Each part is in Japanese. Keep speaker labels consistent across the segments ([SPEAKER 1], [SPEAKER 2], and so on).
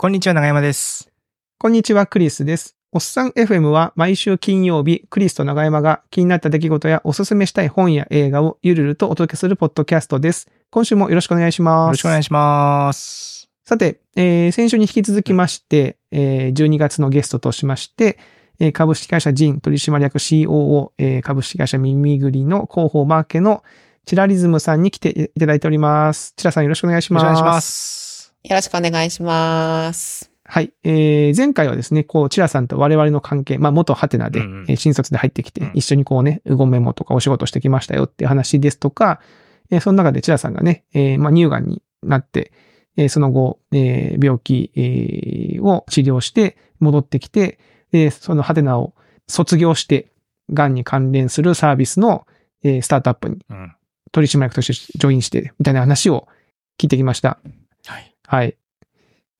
[SPEAKER 1] こんにちは、長山です。
[SPEAKER 2] こんにちは、クリスです。おっさん FM は毎週金曜日、クリスと長山が気になった出来事やおすすめしたい本や映画をゆるるとお届けするポッドキャストです。今週もよろしくお願いします。
[SPEAKER 1] よろしくお願いします。
[SPEAKER 2] さて、えー先週に引き続きまして、えー12月のゲストとしまして、えー株式会社ジン取締役 COO、えー株式会社耳ぐりの広報マーケのチラリズムさんに来ていただいております。チラさんよろしくお願いします。
[SPEAKER 1] よろしくお願いします。
[SPEAKER 3] よろしくお願いします。
[SPEAKER 2] はい。えー、前回はですね、こう、チラさんと我々の関係、まあ、元ハテナで、
[SPEAKER 1] うんうん
[SPEAKER 2] えー新卒で入ってきて、
[SPEAKER 1] うん
[SPEAKER 2] 一緒にこうね、うごメモとかお仕事してきましたよっていう話ですとか、えーその中でチラさんがね、えーまあ、乳がんになって、えーその後、えー病気、えーを治療して戻ってきて、で、そのハテナを卒業して、がんに関連するサービスの、えースタートアップに
[SPEAKER 1] うん。
[SPEAKER 2] 取締役としてジョインして、みたいな話を聞いてきました。
[SPEAKER 1] はい。
[SPEAKER 2] はい。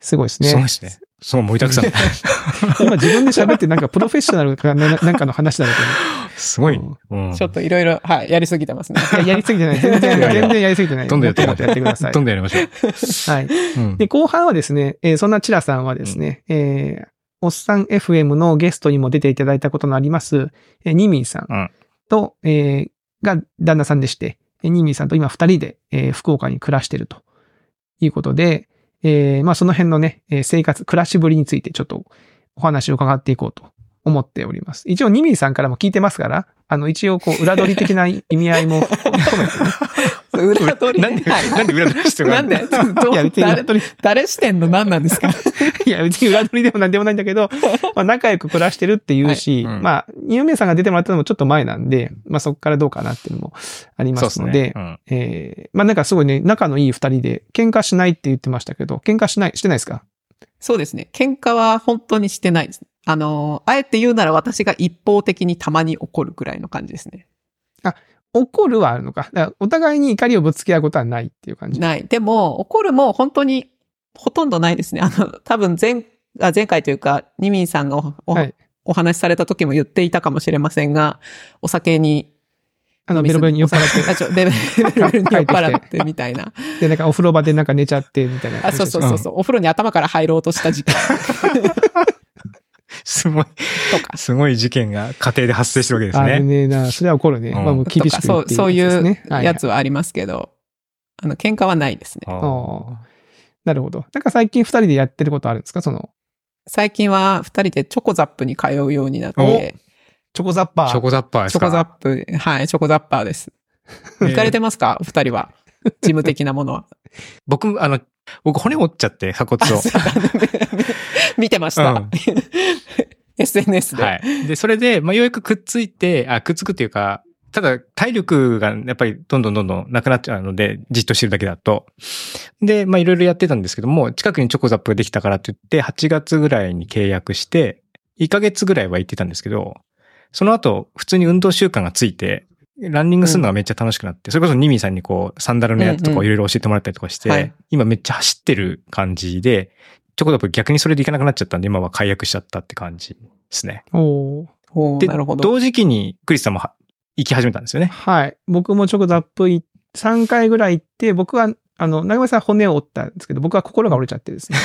[SPEAKER 2] すごいですね。
[SPEAKER 1] そうですね。そう、盛りだくさん。
[SPEAKER 2] 今自分で喋ってなんかプロフェッショナルかな なんかの話だろう
[SPEAKER 1] すごい。
[SPEAKER 2] うん
[SPEAKER 1] うん。
[SPEAKER 3] ちょっといろいろ、はい、やりすぎてますね。
[SPEAKER 2] や、やりすぎてない。全然、全然やりすぎてない。
[SPEAKER 1] どんどんやって
[SPEAKER 2] やってください。
[SPEAKER 1] どんどんやりましょう。
[SPEAKER 2] はい。
[SPEAKER 1] うん
[SPEAKER 2] で、後半はですね、えーそんなチラさんはですね、えーおっさん FM のゲストにも出ていただいたことのあります、えーニミーさん
[SPEAKER 1] うん
[SPEAKER 2] と、えーが旦那さんでして、えーニミーさんと今二人で、えー福岡に暮らしてるということで、えーまあその辺のね、生活、暮らしぶりについてちょっとお話を伺っていこうと思っております。一応ニミーさんからも聞いてますから、あの一応こう裏取り的な意味合いも込めてね、
[SPEAKER 3] 裏取り
[SPEAKER 1] なんで、
[SPEAKER 3] はい。
[SPEAKER 1] なんで裏取りしてる
[SPEAKER 3] なんで？誰
[SPEAKER 2] 取り。
[SPEAKER 3] 誰視点の？何なんですか？
[SPEAKER 2] いや、別に裏取りでもなんでもないんだけど、まあ仲良く暮らしてるっていうし、
[SPEAKER 1] はい。うん。
[SPEAKER 2] まあ、有名さんが出てもらったのもちょっと前なんで、まあそこからどうかなっていうのもありま
[SPEAKER 1] すす
[SPEAKER 2] ので、
[SPEAKER 1] ね。うん。
[SPEAKER 2] えーまあなんかすごいね、仲のいい二人で、喧嘩しないって言ってましたけど、喧嘩しない、してないですか？
[SPEAKER 3] そうですね。喧嘩は本当にしてないです。あの、あえて言うなら私が一方的にたまに怒るぐらいの感じですね。
[SPEAKER 2] 怒るはあるのか。だからお互いに怒りをぶつけ合うことはないっていう感じ。
[SPEAKER 3] ない。でも、怒るも本当にほとんどないですね。あの、多分前、あ前回というか、ニミンさんがお,お、
[SPEAKER 2] はい
[SPEAKER 3] お話しされた時も言っていたかもしれませんが、お酒に、
[SPEAKER 2] あの、ベロベロに酔っ払っ
[SPEAKER 3] あ、ちょ、ベロベロに酔っ払って みたいな。
[SPEAKER 2] て、で、なんかお風呂場でなんか寝ちゃって、みたいな
[SPEAKER 3] あ、そうそうそうそう、お風呂に頭から入ろうとした時期
[SPEAKER 1] すごい、
[SPEAKER 3] とか。
[SPEAKER 1] すごい事件が家庭で発生してるわけです
[SPEAKER 2] ある
[SPEAKER 1] ね。
[SPEAKER 2] ねな。それは怒るね。
[SPEAKER 1] うん
[SPEAKER 2] まあもう厳しく
[SPEAKER 3] そう、そういう
[SPEAKER 2] やつはい
[SPEAKER 3] やつはありますけど、あの、喧嘩はないですね。
[SPEAKER 2] なるほど。なんか最近二人でやってることあるんですか？その、
[SPEAKER 3] 最近は二人でチョコザップに通うようになって、
[SPEAKER 2] チョコザッパー。
[SPEAKER 1] チョコザッパーですか？
[SPEAKER 3] チョコザップ、はい、チョコザッパーです。行かれてますか？お二人は。事務的なものは。
[SPEAKER 1] 僕、あの、僕骨折っちゃって、鎖骨を。
[SPEAKER 3] 見てました。
[SPEAKER 1] うん
[SPEAKER 3] SNS で。
[SPEAKER 1] はい。で、それで、まあ、ようやくくっついて、あ、くっつくっていうか、ただ、体力がやっぱりどんどんどんどんなくなっちゃうので、じっとしてるだけだと。で、まあ、いろいろやってたんですけども、近くにチョコザップができたからって言って、8月ぐらいに契約して、1ヶ月ぐらいは行ってたんですけど、その後、普通に運動習慣がついて、ランニングするのがめっちゃ楽しくなって、それこそニミさんにこう、サンダルのやつとかをいろいろ教えてもらったりとかして、
[SPEAKER 3] はい
[SPEAKER 1] 今めっちゃ走ってる感じで、チョコザップ逆にそれで行かなくなっちゃったんで、今は解約しちゃったって感じですね。
[SPEAKER 2] お
[SPEAKER 3] おーなるほど。
[SPEAKER 1] 同時期にクリスさんもは行き始めたんですよね。
[SPEAKER 2] はい。僕もチョコザップい3回ぐらい行って、僕は、あの、長山さん骨を折ったんですけど、僕は心が折れちゃってですね。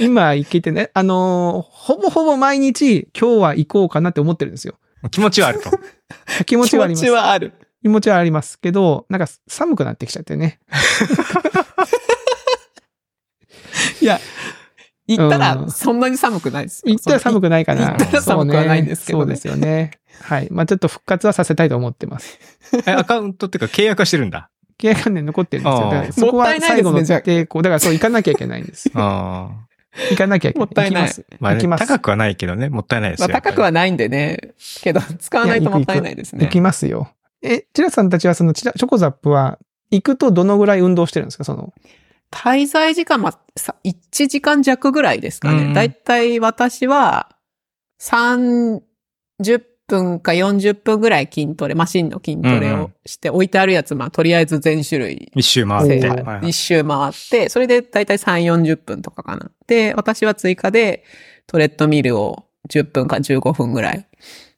[SPEAKER 2] 今行けてね、あのーほぼほぼ毎日今日は行こうかなって思ってるんですよ。
[SPEAKER 1] 気持ちはあると。
[SPEAKER 2] 気持ちはあります。
[SPEAKER 3] 気持ちはある。
[SPEAKER 2] 気持ちはありますけど、なんか寒くなってきちゃってね。
[SPEAKER 3] いや、行った
[SPEAKER 2] うん
[SPEAKER 3] らそんなに寒くないですよ。
[SPEAKER 2] 行ったら寒くないかな。
[SPEAKER 3] 行ったら寒くはないんですけどね
[SPEAKER 2] そうねそうですよね。はい。まあちょっと復活はさせたいと思ってます。
[SPEAKER 1] えアカウントっていうか契約はしてるんだ。
[SPEAKER 2] 契約関連残ってるんですよ。だからそこは最後の抵抗。だからそう行かなきゃいけないんです。
[SPEAKER 1] あ
[SPEAKER 2] 行かなきゃいけない。
[SPEAKER 3] もったいない
[SPEAKER 2] 行きます。
[SPEAKER 1] あ。まあ、ね、
[SPEAKER 2] 行きます。
[SPEAKER 1] 高くはないけどね、もったいないです
[SPEAKER 3] まあ
[SPEAKER 1] よ。
[SPEAKER 3] 高くはないんでね。けど、使わないともったいないですね
[SPEAKER 2] 行。きますよ。え、チラさんたちはそのチラチョコザップは行くとどのぐらい運動してるんですかその？
[SPEAKER 3] 滞在時間はさ1時間弱ぐらいですか
[SPEAKER 1] うん
[SPEAKER 3] ね。だいたい私は30分か40分ぐらい筋トレ、マシンの筋トレをして、置いてあるやつ、まあとりあえず全種類
[SPEAKER 1] 一周回って。
[SPEAKER 3] 一周回って、それでだいたい3、40分とかかな。で、私は追加でトレッドミルを10分か15分ぐらい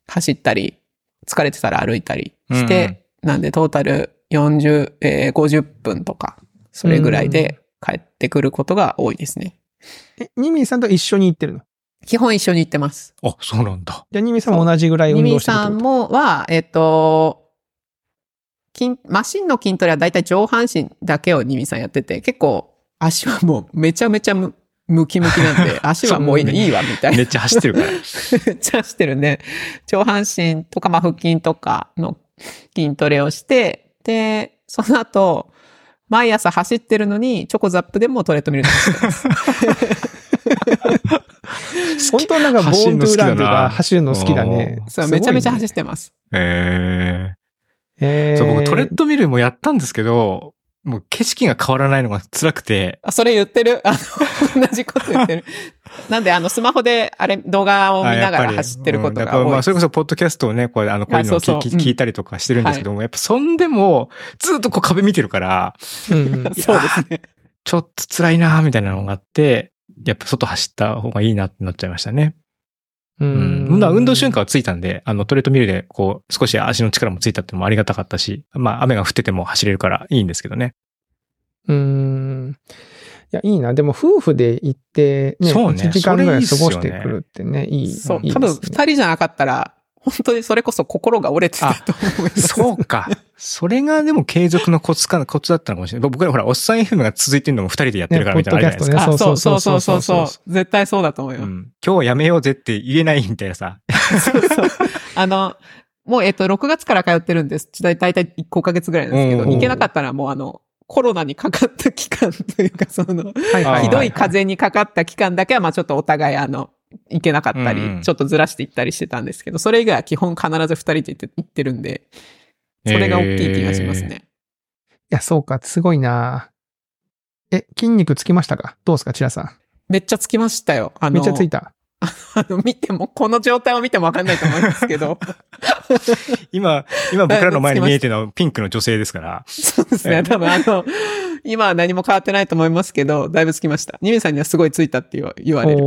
[SPEAKER 3] 走ったり、疲れてたら歩いたりして、なんでトータル40、えー50分とか、それぐらいで帰ってくることが多いですね。
[SPEAKER 2] え、ニミーさんと一緒に行ってるの？
[SPEAKER 3] 基本一緒に行ってます。
[SPEAKER 1] あ、そうなんだ。
[SPEAKER 2] じゃあニミーさんも同じぐらい運
[SPEAKER 3] ニミ
[SPEAKER 2] 動してるってこと？
[SPEAKER 3] さんも、は、えっ、と、筋、マシンの筋トレはだいたい上半身だけをニミさんやってて、結構足はもうめちゃめちゃむムキムキなんで、足はもういいのいいわ、みたいな
[SPEAKER 1] め。っちゃ走ってるから。
[SPEAKER 3] めっちゃ走ってるんで、上半身とか、まあ、腹筋とかの筋トレをして、で、その後、毎朝走ってるのに、チョコザップでもトレッドミルで走 ってます。
[SPEAKER 2] 本当なんかボーントゥーランとか走るの好きだ
[SPEAKER 1] お
[SPEAKER 2] ね。
[SPEAKER 3] そう、めちゃめちゃ走
[SPEAKER 2] っ
[SPEAKER 3] ってます。
[SPEAKER 1] え
[SPEAKER 2] えー、
[SPEAKER 1] ー。そう、僕トレッドミルもやったんですけど、もう景色が変わらないのが辛くて、
[SPEAKER 3] あ、それ言ってる？あの、同じこと言ってる。なんで、あの、スマホで、あれ、動画を見ながら走ってることが多い
[SPEAKER 1] うんまあ、それこそ、ポッドキャストをね、こう、あの、こういうのを聞いたりとかしてるんですけども、やっぱ、そんでも、ずっとこう壁見てるから、
[SPEAKER 2] うんうん。
[SPEAKER 3] そうですね。
[SPEAKER 1] ちょっと辛いなみたいなのがあって、やっぱ外走った方がいいなってなっちゃいましたね。
[SPEAKER 2] う
[SPEAKER 1] うん。まあ運動習慣はついたんで、あの、トレッドミルで、こう、少し足の力もついたってのもありがたかったし、まあ、雨が降ってても走れるからいいんですけどね。
[SPEAKER 2] うーん。いや、いいな。でも、夫婦で行って、ね、
[SPEAKER 1] そうね
[SPEAKER 2] 1時間ぐらい過ごしてくるってね、いい。
[SPEAKER 3] そう、
[SPEAKER 2] いい
[SPEAKER 3] 多分、
[SPEAKER 2] ですね
[SPEAKER 3] 二人じゃなかったら、本当にそれこそ心が折れてたと思います。
[SPEAKER 1] そうか。それがでも継続のコツか、コツだったのかもしれない。僕らほら、おっさん FM が続いてるのも二人でやってるからみたいなのあるじゃないですか。
[SPEAKER 2] ね
[SPEAKER 3] あ、そうそう
[SPEAKER 2] そそ
[SPEAKER 3] そううそうう
[SPEAKER 2] そ
[SPEAKER 3] そうう。絶対そうだと思います。
[SPEAKER 1] うん。今日はやめようぜって言えないみたいなさ。
[SPEAKER 3] そうそう。あの、もう、えっと、6月から通ってるんです。だいたい5ヶ月ぐらいなんですけど、
[SPEAKER 1] うん
[SPEAKER 3] 行けなかったらもうあの、コロナにかかった期間というか、その、
[SPEAKER 2] はいはいはい
[SPEAKER 3] ひどい風邪にかかった期間だけは、まあちょっとお互いあの、行けなかったり、
[SPEAKER 1] うんうん
[SPEAKER 3] ちょっとずらして行ったりしてたんですけど、それ以外は基本必ず二人で行って行ってるんで、それが大きい気がしますね。
[SPEAKER 2] いや、そうか、すごいな。え、筋肉つきましたか？どうですか、チラさん？
[SPEAKER 3] めっちゃつきましたよ。あの、
[SPEAKER 2] めっちゃついた。
[SPEAKER 3] あの、見ても、この状態を見てもわかんないと思いますけど、
[SPEAKER 1] 今、今僕らの前に見えてるのはピンクの女性ですから。
[SPEAKER 3] そうですね。多分あの、今は何も変わってないと思いますけど、だいぶつきました。ニメさんにはすごいついたって言われる。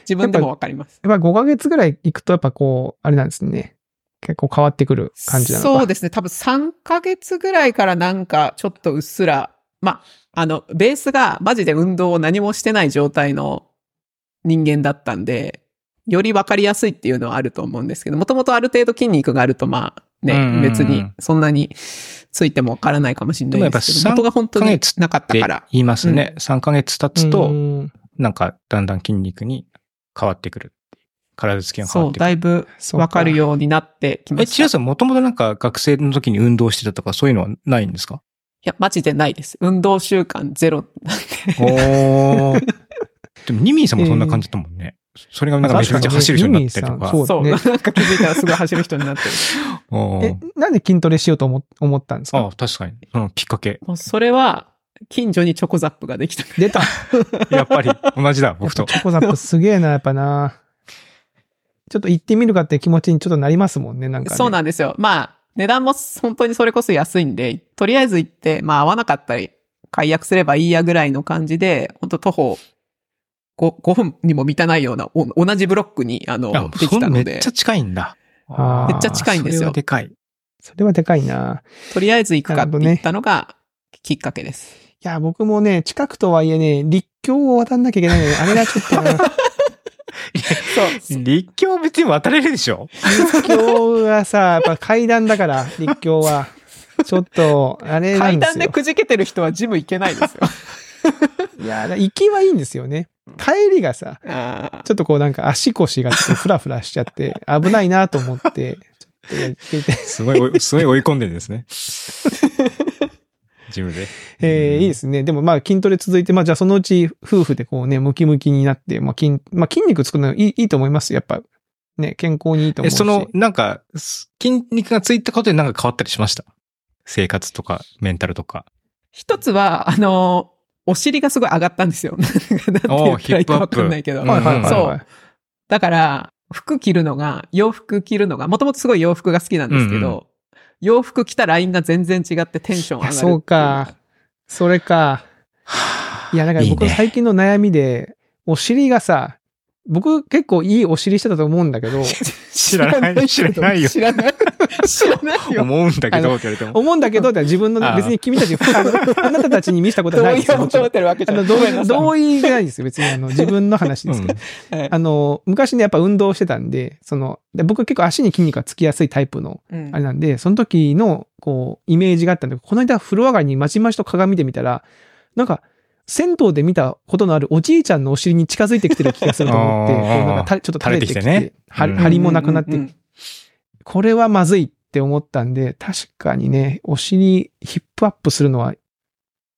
[SPEAKER 3] 自分でもわかります。
[SPEAKER 2] やっぱ5ヶ月ぐらい行くと、やっぱこう、あれなんですね。結構変わってくる感じなのか。
[SPEAKER 3] そうですね。多分3ヶ月ぐらいからなんかちょっとうっすら、まあ、あの、ベースがマジで運動を何もしてない状態の人間だったんで、よりわかりやすいっていうのはあると思うんですけど、もともとある程度筋肉があると、まあ
[SPEAKER 1] うんうんうん
[SPEAKER 3] ね、別にそんなについてもわからないかもしれないですけど、が本当に
[SPEAKER 1] 3ヶ月
[SPEAKER 3] なかったから。
[SPEAKER 1] 言いますね。3ヶ月経つ
[SPEAKER 2] う
[SPEAKER 1] と、
[SPEAKER 2] ん
[SPEAKER 1] なんかだんだん筋肉に変わってくる。体つきが変
[SPEAKER 3] そう、
[SPEAKER 1] わってくる。
[SPEAKER 3] だいぶわかるようになってきま
[SPEAKER 1] え、
[SPEAKER 3] した。い
[SPEAKER 1] チラさんもともとなんか学生の時に運動してたとかそういうのはないんですか？
[SPEAKER 3] や、マジでないです。運動習慣ゼロなんで。
[SPEAKER 1] おー。でもニミーさんもそんな感じだったもんね。それがなんかめちゃめちゃ走る人になったりとか。
[SPEAKER 2] 確かにね
[SPEAKER 3] そう、
[SPEAKER 2] ね
[SPEAKER 3] なんか気づいたらすごい走る人になってる。
[SPEAKER 1] おー
[SPEAKER 2] え、なんで筋トレしようと思思ったんですか？
[SPEAKER 1] あ確かに。そのきっかけ。
[SPEAKER 3] もうそれは、近所にチョコザップができた。
[SPEAKER 2] 出た。
[SPEAKER 1] やっぱり同じだ、僕と。
[SPEAKER 2] チョコザップすげえな、やっぱな。ちょっと行ってみるかって気持ちにちょっとなりますもんね、なんか、ね。
[SPEAKER 3] そうなんですよ。まあ、値段も本当にそれこそ安いんで、とりあえず行って、まあ合わなかったり、解約すればいいやぐらいの感じで、本当徒歩 5, 5分にも満たないような、お同じブロックに、あの、
[SPEAKER 1] あ
[SPEAKER 3] できたので
[SPEAKER 1] めっちゃ、近いんだ。
[SPEAKER 3] めっちゃ近いんですよ
[SPEAKER 1] それはでかい。
[SPEAKER 2] それはでかいな。
[SPEAKER 3] とりあえず行くかって言ったのがきっかけです。
[SPEAKER 2] いや、僕もね、近くとはいえね、立教を渡んなきゃいけないので、あれがちょっとな、
[SPEAKER 3] そう。
[SPEAKER 1] 立教別に渡れるでしょ？
[SPEAKER 2] 立教がさ、やっぱ階段だから、立教は。ちょっと、あれな
[SPEAKER 3] 階
[SPEAKER 2] んですよ。
[SPEAKER 3] 段でくじけてる人はジム行けないですよ。
[SPEAKER 2] いや、行きはいいんですよね。帰りがさ、ちょっとこうなんか足腰がちょっとフラフラしちゃって、危ないなと思って、ちょっとやってて、
[SPEAKER 1] すごい、すごい追い込んでるんですね。ジムで。
[SPEAKER 2] えーいいですね。でもまあ筋トレ続いて、まあじゃあそのうち夫婦でこうね、ムキムキになって、まあ筋、まあ筋肉作るのいいいいと思います。やっぱ、ね、健康にいいと思う
[SPEAKER 1] え、
[SPEAKER 2] し。
[SPEAKER 1] その、なんか、す筋肉がついたことでなんか変わったりしました？生活とか、メンタルとか。
[SPEAKER 3] 一つは、あの、お尻がすごい上がったんですよ。なんて言ったらいいかわかんないけど。
[SPEAKER 1] うん
[SPEAKER 2] はいはいはい、はい。
[SPEAKER 3] そうだから、服着るのが、洋服着るのが、もともとすごい洋服が好きなんですけど、
[SPEAKER 1] うんうん
[SPEAKER 3] 洋服着たラインが全然違ってテンション上がる
[SPEAKER 2] そうか。それか。いや、だから僕最近の悩みで、お尻がさ、僕結構いいお尻してたと思うんだけど、
[SPEAKER 1] 知らない、知らないよ。
[SPEAKER 3] 知らない。知らないよ。
[SPEAKER 1] 思うんだけど、って言われても。
[SPEAKER 2] 思うんだけどって自分の別に君たち、あなたたちに見せたことは
[SPEAKER 3] 同意
[SPEAKER 2] ないですよ。もちろん
[SPEAKER 3] を求め。てるわけじゃない。
[SPEAKER 2] 同意じゃないですよ。別にあの、自分の話ですけど。
[SPEAKER 3] はい
[SPEAKER 2] あの、昔ね、やっぱ運動してたんで、その、で僕結構足に筋肉がつきやすいタイプの、
[SPEAKER 3] うん
[SPEAKER 2] あれなんで、その時の、こう、イメージがあったんで、この間風呂上がりにまちまちと鏡で見たら、なんか、銭湯で見たことのあるおじいちゃんのお尻に近づいてきてる気がすると思って、
[SPEAKER 1] あー
[SPEAKER 2] こうなんかたちょっと垂れてきて、
[SPEAKER 1] 垂れてきてね
[SPEAKER 2] 張りもなくなって、
[SPEAKER 3] うんうんうん
[SPEAKER 2] これはまずいって思ったんで、確かにね、お尻ヒップアップするのは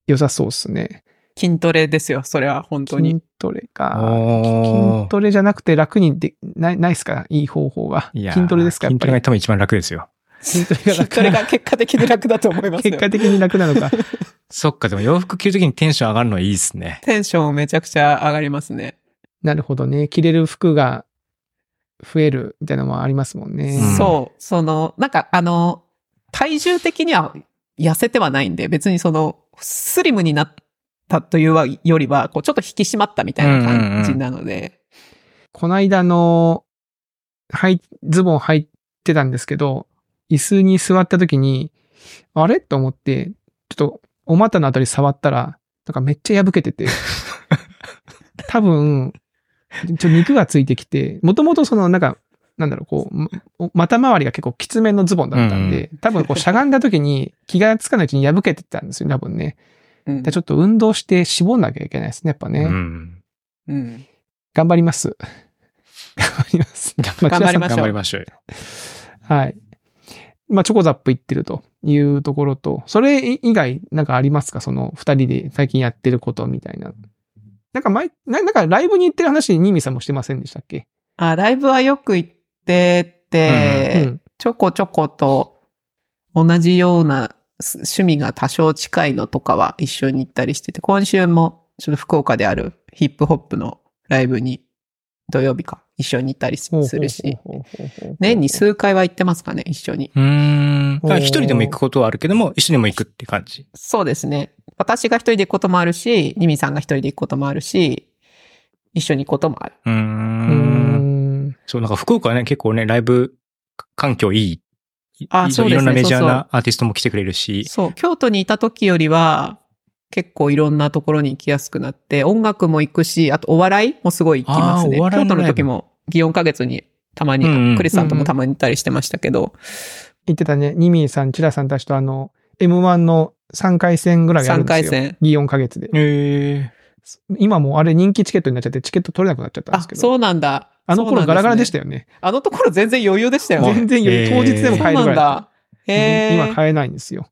[SPEAKER 2] 良さそうですね。
[SPEAKER 3] 筋トレですよ、それは本当に
[SPEAKER 2] 筋。トレか。筋トレじゃなくて楽にで、ない、ないっすか？いい方法は。
[SPEAKER 1] いやー
[SPEAKER 2] 筋トレですか
[SPEAKER 1] 筋トレが。多分一番楽ですよ。
[SPEAKER 2] 筋
[SPEAKER 3] トレが結果的に楽だと思いますよ
[SPEAKER 2] 結。果的に楽なのか。
[SPEAKER 1] そっか、でも洋服着るときにテンション上がるのはいいですね。
[SPEAKER 3] テンションめちゃくちゃ上がりますね。
[SPEAKER 2] なるほどね。着れる服が増えるみたいなのもありますもんね。
[SPEAKER 1] うん
[SPEAKER 3] そう。その、なんかあの、体重的には痩せてはないんで、別にその、スリムになったというよりは、こう、ちょっと引き締まったみたいな感じなので、
[SPEAKER 2] この間の、はい、ズボン履いてたんですけど、椅子に座った時に、あれ？と思って、ちょっとお股のあたり触ったら、なんかめっちゃ破けてて、多分、ちょっと肉がついてきて、もともとそのなんか、なんだろう、こう、ま股周りが結構きつめのズボンだったんで、多分こうしゃがんだ時に気がつかないうちに破けてたんですよ、多分ね。
[SPEAKER 3] うん
[SPEAKER 2] でちょっと運動して絞んなきゃいけないですね、やっぱね。
[SPEAKER 1] うん。
[SPEAKER 3] うん
[SPEAKER 2] 頑張ります。頑張ります。
[SPEAKER 3] 頑張りましょう
[SPEAKER 1] 頑張りましょうよ。
[SPEAKER 2] はい。まあ、チョコザップ行ってるというところと、それ以外なんかありますか？その二人で最近やってることみたいな。なんか前、ななんかライブに行ってる話、ニーミさんもしてませんでしたっけ？
[SPEAKER 3] あ、ライブはよく行ってて、
[SPEAKER 2] うん。
[SPEAKER 3] ちょこちょこと同じようなす趣味が多少近いのとかは一緒に行ったりしてて、今週もちょっと福岡であるヒップホップのライブに土曜日か一緒に行ったりするし、年に数回は行ってますかね、一緒に。
[SPEAKER 1] うーん。一人でも行くことはあるけども、一緒にも行くって感じ。
[SPEAKER 3] そうですね。私が一人で行くこともあるし、ニミさんが一人で行くこともあるし、一緒に行くこともある。
[SPEAKER 1] うん。
[SPEAKER 2] ん。
[SPEAKER 1] そう、なんか福岡はね、結構ね、ライブ環境いい。
[SPEAKER 3] あそうですね
[SPEAKER 1] いろんなメジャーなアーティストも来てくれるし。
[SPEAKER 3] そう、京都にいた時よりは、結構いろんなところに行きやすくなって、音楽も行くし、あとお笑いもすごい行きますね。京都の時も、祇園花月にたまに、
[SPEAKER 1] うんうん
[SPEAKER 3] クリスさんともたまに行ったりしてましたけど、
[SPEAKER 2] 言ってたね、ニミさん、チラさんたちとあの、M1 の3回戦ぐらいやるん
[SPEAKER 3] 3
[SPEAKER 2] ですよ。
[SPEAKER 3] 回戦。
[SPEAKER 2] 祇園ヶ月で。
[SPEAKER 1] え
[SPEAKER 2] 今もうあれ人気チケットになっちゃって、チケット取れなくなっちゃったんで
[SPEAKER 3] あ
[SPEAKER 2] すけ、ど。
[SPEAKER 3] そうなんだ。
[SPEAKER 2] あの頃ガラガラでした
[SPEAKER 3] よ。
[SPEAKER 2] よね。
[SPEAKER 3] あのところ全然余裕でしたよね。
[SPEAKER 2] 全然余裕
[SPEAKER 1] へー
[SPEAKER 2] 当日でも買えるぐらい今買えないんですよ。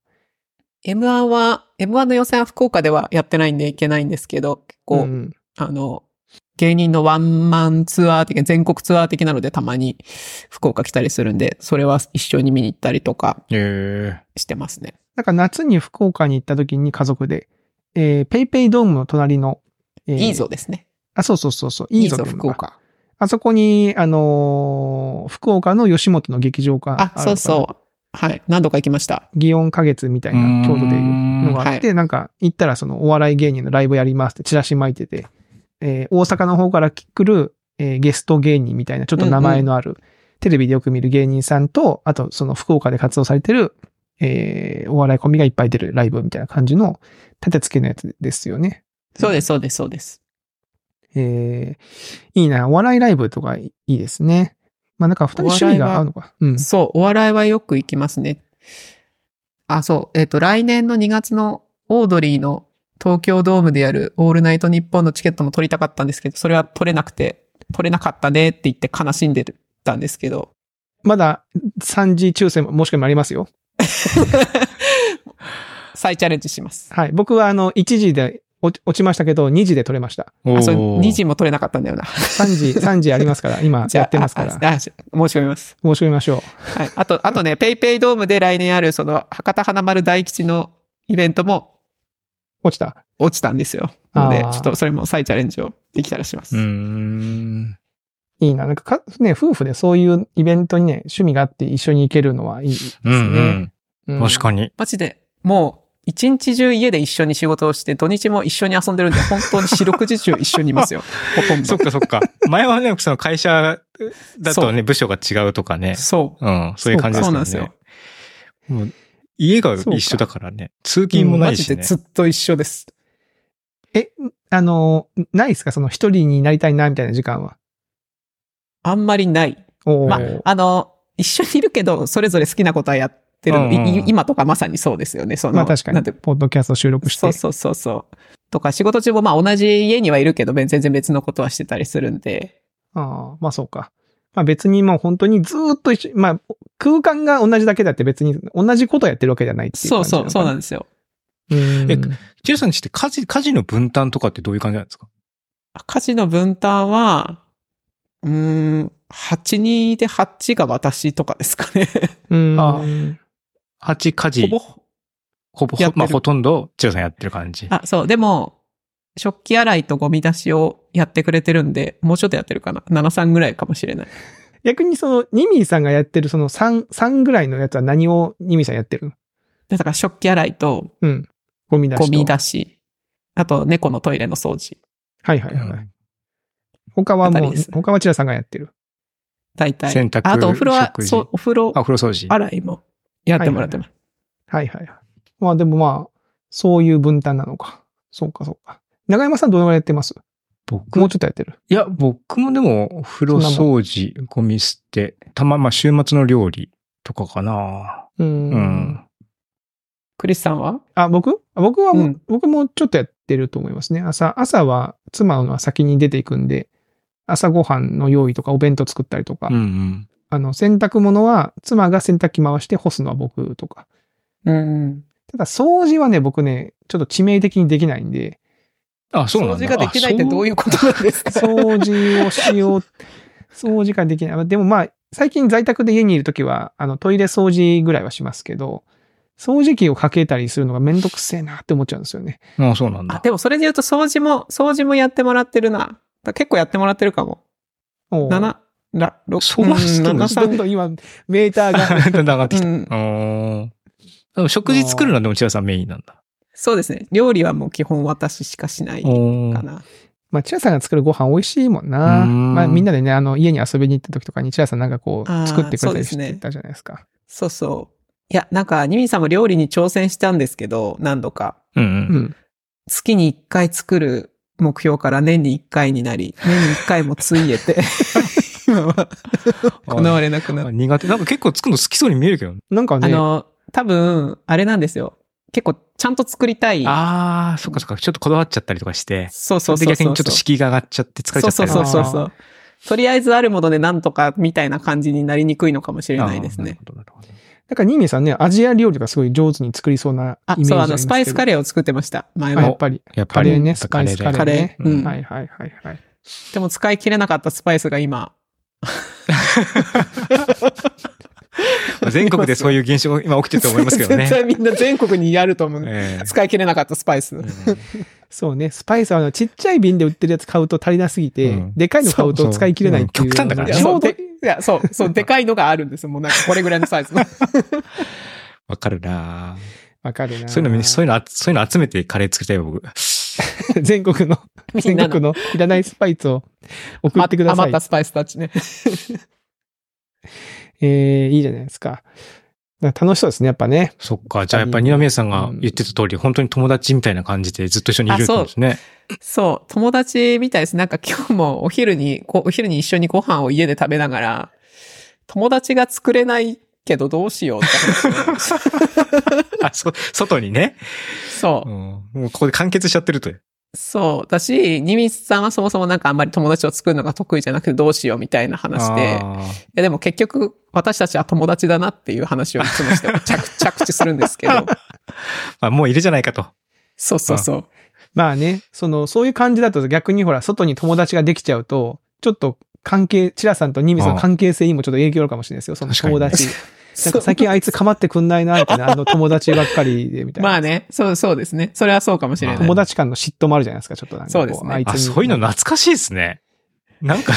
[SPEAKER 3] M1 は、M1 の予選は福岡ではやってないんで行けないんですけど、結構、
[SPEAKER 2] うん
[SPEAKER 3] あの、芸人のワンマンツアー的な、全国ツアー的なのでたまに福岡来たりするんで、それは一緒に見に行ったりとか
[SPEAKER 1] ええ
[SPEAKER 3] してますね。
[SPEAKER 2] なんか夏に福岡に行った時に家族で、えー、ペイペイドームの隣の、えー
[SPEAKER 3] いいぞですね。
[SPEAKER 2] あ、そうそうそうそう、
[SPEAKER 3] いいぞ福岡。
[SPEAKER 2] あそこに、あのー福岡の吉本の劇場が
[SPEAKER 3] あ、そう
[SPEAKER 2] う。
[SPEAKER 3] そう。はい。何度か行きました。
[SPEAKER 2] 祇園花月みたいな、京都でいうのがあって、なんか行ったらそのお笑い芸人のライブやりますってチラシ巻いてて、えー大阪の方から来る、えーゲスト芸人みたいなちょっと名前のある、テレビでよく見る芸人さんと、あとその福岡で活動されてる、えーお笑いコンビがいっぱい出るライブみたいな感じの立て付けのやつですよね。
[SPEAKER 3] そうです、そうです、そうです。
[SPEAKER 2] えーいいな、お笑いライブとかいいですね。まあなんか二人趣味が合うのか。うん。
[SPEAKER 3] そう、お笑いはよく行きますね。あ、そう。えっ、と、来年の2月のオードリーの東京ドームでやるオールナイトニッポンのチケットも取りたかったんですけど、それは取れなくて、取れなかったねって言って悲しんでたんですけど、
[SPEAKER 2] まだ3次抽選ももしかもありますよ。
[SPEAKER 3] 再チャレンジします。
[SPEAKER 2] はい。僕はあの、1時で落ちましたけど、2時で取れました。
[SPEAKER 3] あ、そう、
[SPEAKER 1] おー
[SPEAKER 3] 2時も取れなかったんだよな。
[SPEAKER 2] 3時、3時ありますから、今やってますから。
[SPEAKER 3] あああ申し込みます。
[SPEAKER 2] 申し込みましょ
[SPEAKER 3] はい。あと、あとね、ペイペイドームで来年ある、その、博多華丸大吉のイベントも
[SPEAKER 2] う。落ちた。
[SPEAKER 3] 落ちたんですよ。なので、ちょっとそれも再チャレンジをできたらします。
[SPEAKER 1] うーん。
[SPEAKER 2] いいな。なんかか、ね、夫婦でそういうイベントにね、趣味があって一緒に行けるのはいいですね。
[SPEAKER 1] うんうん。
[SPEAKER 2] うん
[SPEAKER 1] 確かに。
[SPEAKER 3] マジで、もう、一日中家で一緒に仕事をして、土日も一緒に遊んでるんで、本当に四六時中一緒にいますよ。ほとん
[SPEAKER 1] そっ
[SPEAKER 3] ど。
[SPEAKER 1] かそっか。前はね、その会社だとね、部署が違うとかね。
[SPEAKER 3] そう。
[SPEAKER 1] うん、そういう感じですよね。
[SPEAKER 3] そうなんですよ。
[SPEAKER 1] もう家が一緒だからね。通勤もないしね
[SPEAKER 3] マジで。ずっと一緒です。
[SPEAKER 2] え、あの、ないですか？その一人になりたいな、みたいな時間は。
[SPEAKER 3] あんまりない。まあ、あの、一緒にいるけど、それぞれ好きなことはやってるの、
[SPEAKER 1] うんうん
[SPEAKER 3] 今とかまさにそうですよね。その、
[SPEAKER 2] まあ確かに
[SPEAKER 3] なんて、
[SPEAKER 2] ポッドキャスト収録して。
[SPEAKER 3] そうそうそうそう。とか、仕事中もまあ同じ家にはいるけど、全然別のことはしてたりするんで。
[SPEAKER 2] ああ、まあそうか。まあ別にもう本当にずーっと一緒、まあ空間が同じだけだって別に同じことやってるわけじゃないっていう
[SPEAKER 3] そうそう、そうなん
[SPEAKER 2] で
[SPEAKER 3] ですよ。
[SPEAKER 2] す。うん
[SPEAKER 1] えチェルさんにして家事、家事の分担とかってどういう感じなんですか？
[SPEAKER 3] 家事の分担は、うーん、8人で8が私とかですかね。
[SPEAKER 2] うん。
[SPEAKER 1] あ八家事
[SPEAKER 3] ほぼ、
[SPEAKER 1] ほぼ、まあほとんどチェルさんやってる感じ。
[SPEAKER 3] あ、そう、でも、食器洗いとゴミ出しをやってくれてるんで、もうちょっとやってるかな。7、3ぐらいかもしれない。
[SPEAKER 2] 逆にその、ニミーさんがやってるその3、3ぐらいのやつは何をニミーさんやってる
[SPEAKER 3] だから食器洗いと
[SPEAKER 2] うん。ゴミ出しと。
[SPEAKER 3] ゴミ出し、あと猫のトイレの掃除。
[SPEAKER 2] はいはいはい。
[SPEAKER 1] うん
[SPEAKER 2] 他はもう他はチラさんがやってる。
[SPEAKER 3] 大体。
[SPEAKER 1] 洗濯
[SPEAKER 3] あとお風呂は、そう、お風呂
[SPEAKER 1] あ、お風呂掃除。
[SPEAKER 3] 洗いもやってもらってます。
[SPEAKER 2] はいはいはい。まあでもまあ、そういう分担なのか。そうかそうか。長山さんどのぐらいやってます？
[SPEAKER 1] 僕？
[SPEAKER 2] もうちょっとやってる。
[SPEAKER 1] いや、僕もでも、お風呂掃除、ゴミ捨て、たま、まあ、週末の料理とかかな。
[SPEAKER 2] う。
[SPEAKER 1] うんん。
[SPEAKER 3] クリスさんは？
[SPEAKER 2] あ、僕？あ僕はもう、
[SPEAKER 3] うん
[SPEAKER 2] 僕もちょっとやってると思いますね。朝、朝は妻のは先に出ていくんで、朝ごはんの用意とかお弁当作ったりとか、
[SPEAKER 1] うんうん。
[SPEAKER 2] あの、洗濯物は妻が洗濯機回して干すのは僕とか。
[SPEAKER 3] うん。
[SPEAKER 2] ただ掃除はね、僕ね、ちょっと致命的にできないんで、
[SPEAKER 1] あ、そうなんだ。
[SPEAKER 3] 掃除ができないってどう
[SPEAKER 1] い
[SPEAKER 3] いうことなんですか？
[SPEAKER 2] 掃除をしよう。掃除ができない。でもまあ、最近在宅で家にいるときは、あの、トイレ掃除ぐらいはしますけど、掃除機をかけたりするのがめんどくせえなって思っちゃうんですよね。
[SPEAKER 1] あ、そうなん
[SPEAKER 3] あ、
[SPEAKER 1] だ。
[SPEAKER 3] でもそれで言うと掃除も、掃除もやってもらってるな。結構やってもらってるかも。
[SPEAKER 2] おう
[SPEAKER 3] 7、ら、6、
[SPEAKER 1] そうなんです
[SPEAKER 3] うん
[SPEAKER 1] か
[SPEAKER 3] 7、3
[SPEAKER 2] どんどん今、メーターが。
[SPEAKER 1] 上がってきた。
[SPEAKER 3] う
[SPEAKER 1] うん食事作るのはでも千葉さんメインなんだ。
[SPEAKER 3] そうですね。料理はもう基本私しかしないかな。
[SPEAKER 2] まあ、チラさんが作るご飯美味しいもんな。
[SPEAKER 1] うん
[SPEAKER 2] まあ、みんなでね、あの、家に遊びに行った時とかにチラさんなんかこう、作ってくれたりしてたじゃないですか。
[SPEAKER 3] そうそう。いや、なんか、ニミさんも料理に挑戦したんですけど、何度か。
[SPEAKER 1] うんう。
[SPEAKER 2] うんん。
[SPEAKER 3] 月に1回作る目標から年に1回になり、年に1回もついえて、今 は行われなくなっ
[SPEAKER 1] あ苦手。なんか結構作るの好きそうに見えるけど
[SPEAKER 2] なんかね、
[SPEAKER 3] の、多分、あれなんですよ。結構、ちゃんと作りたい。
[SPEAKER 1] ああ、そっかそっか。ちょっとこだわっちゃったりとかして。
[SPEAKER 3] そうそう
[SPEAKER 1] で
[SPEAKER 3] そうそう。
[SPEAKER 1] 逆にちょっと敷居が上がっちゃって疲れちゃった
[SPEAKER 3] そう
[SPEAKER 1] り
[SPEAKER 3] そうそうそう
[SPEAKER 1] とか
[SPEAKER 3] そう。とりあえずあるものでなんとかみたいな感じになりにくいのかもしれないですね。
[SPEAKER 1] あーなるほどなるほど
[SPEAKER 2] だからニーミーさんね、アジア料理がすごい上手に作りそうな
[SPEAKER 3] あ
[SPEAKER 2] イメー、ジ
[SPEAKER 3] そう、あの、スパイスカ
[SPEAKER 2] レ
[SPEAKER 3] レーを作ってました。前
[SPEAKER 2] あ、やっ
[SPEAKER 3] も。
[SPEAKER 2] ぱり。
[SPEAKER 1] やっぱり
[SPEAKER 2] カレーね、スパイスカレーね。
[SPEAKER 3] カレーうん
[SPEAKER 2] はいはいはいはい。
[SPEAKER 3] でも使い切れなかったスパイスが今。
[SPEAKER 1] 全国でそういう現象が今起きてると思いますけどね
[SPEAKER 3] 絶。対みんな全国にやると思う。
[SPEAKER 1] ええ
[SPEAKER 3] 使い切れなかったスパイス。
[SPEAKER 2] そうね、スパイスはあのちっちゃい瓶で売ってるやつ買うと足りなすぎて、
[SPEAKER 1] うん
[SPEAKER 2] でかいの買うと使い切れないっていう。
[SPEAKER 1] そうそううん極端だから
[SPEAKER 2] ちょうど
[SPEAKER 3] で、いや、そう、そう、でかいのがあるんですよ。もうなんかこれぐらいのサイズの。
[SPEAKER 1] わかるな
[SPEAKER 2] わかるな。
[SPEAKER 1] そういうの、そういうのあ、そういうの集めてカレー作りたいよ、僕。
[SPEAKER 2] 全国の、全国のいらないスパイスを送ってください
[SPEAKER 3] 余った。スパイスたちね。
[SPEAKER 2] えー、いいじゃないですか。だから楽しそうですね、やっぱね。
[SPEAKER 1] そっか。じゃあやっぱり二宮さんが言ってた通り、本当に友達みたいな感じでずっと一緒にいるってことですね。
[SPEAKER 3] そう、友達みたいです。なんか今日もお昼に、お昼に一緒にご飯を家で食べながら、友達が作れないけどどうしようって話を
[SPEAKER 1] あ、そ、外にね。
[SPEAKER 3] そうう。
[SPEAKER 1] ん。もうここで完結しちゃってると。
[SPEAKER 3] そう。だし、ニミスさんはそもそもなんかあんまり友達を作るのが得意じゃなくてどうしようみたいな話で。い
[SPEAKER 1] あ
[SPEAKER 3] やでも結局私たちは友達だなっていう話をいつもして 着着地するんですけど。
[SPEAKER 1] ー あ、もういるじゃないかと。
[SPEAKER 3] そうそうそう。
[SPEAKER 2] まあね、その、そういう感じだと逆にほら、外に友達ができちゃうと、ちょっと関係、チラさんとニミさんの関係性にもちょっと影響あるかもしれないですよ、その友達。なんか最近あいつ構ってくんないな、みたいな、あの友達ばっかりで、みたいな。
[SPEAKER 3] まあね、そうそうですね。それはそうかもしれない。
[SPEAKER 2] 友達間の嫉妬もあるじゃないですか、ちょっとなんかこ
[SPEAKER 3] そうですね
[SPEAKER 2] あいつに
[SPEAKER 1] あ、そういうの懐かしいですね。なんか、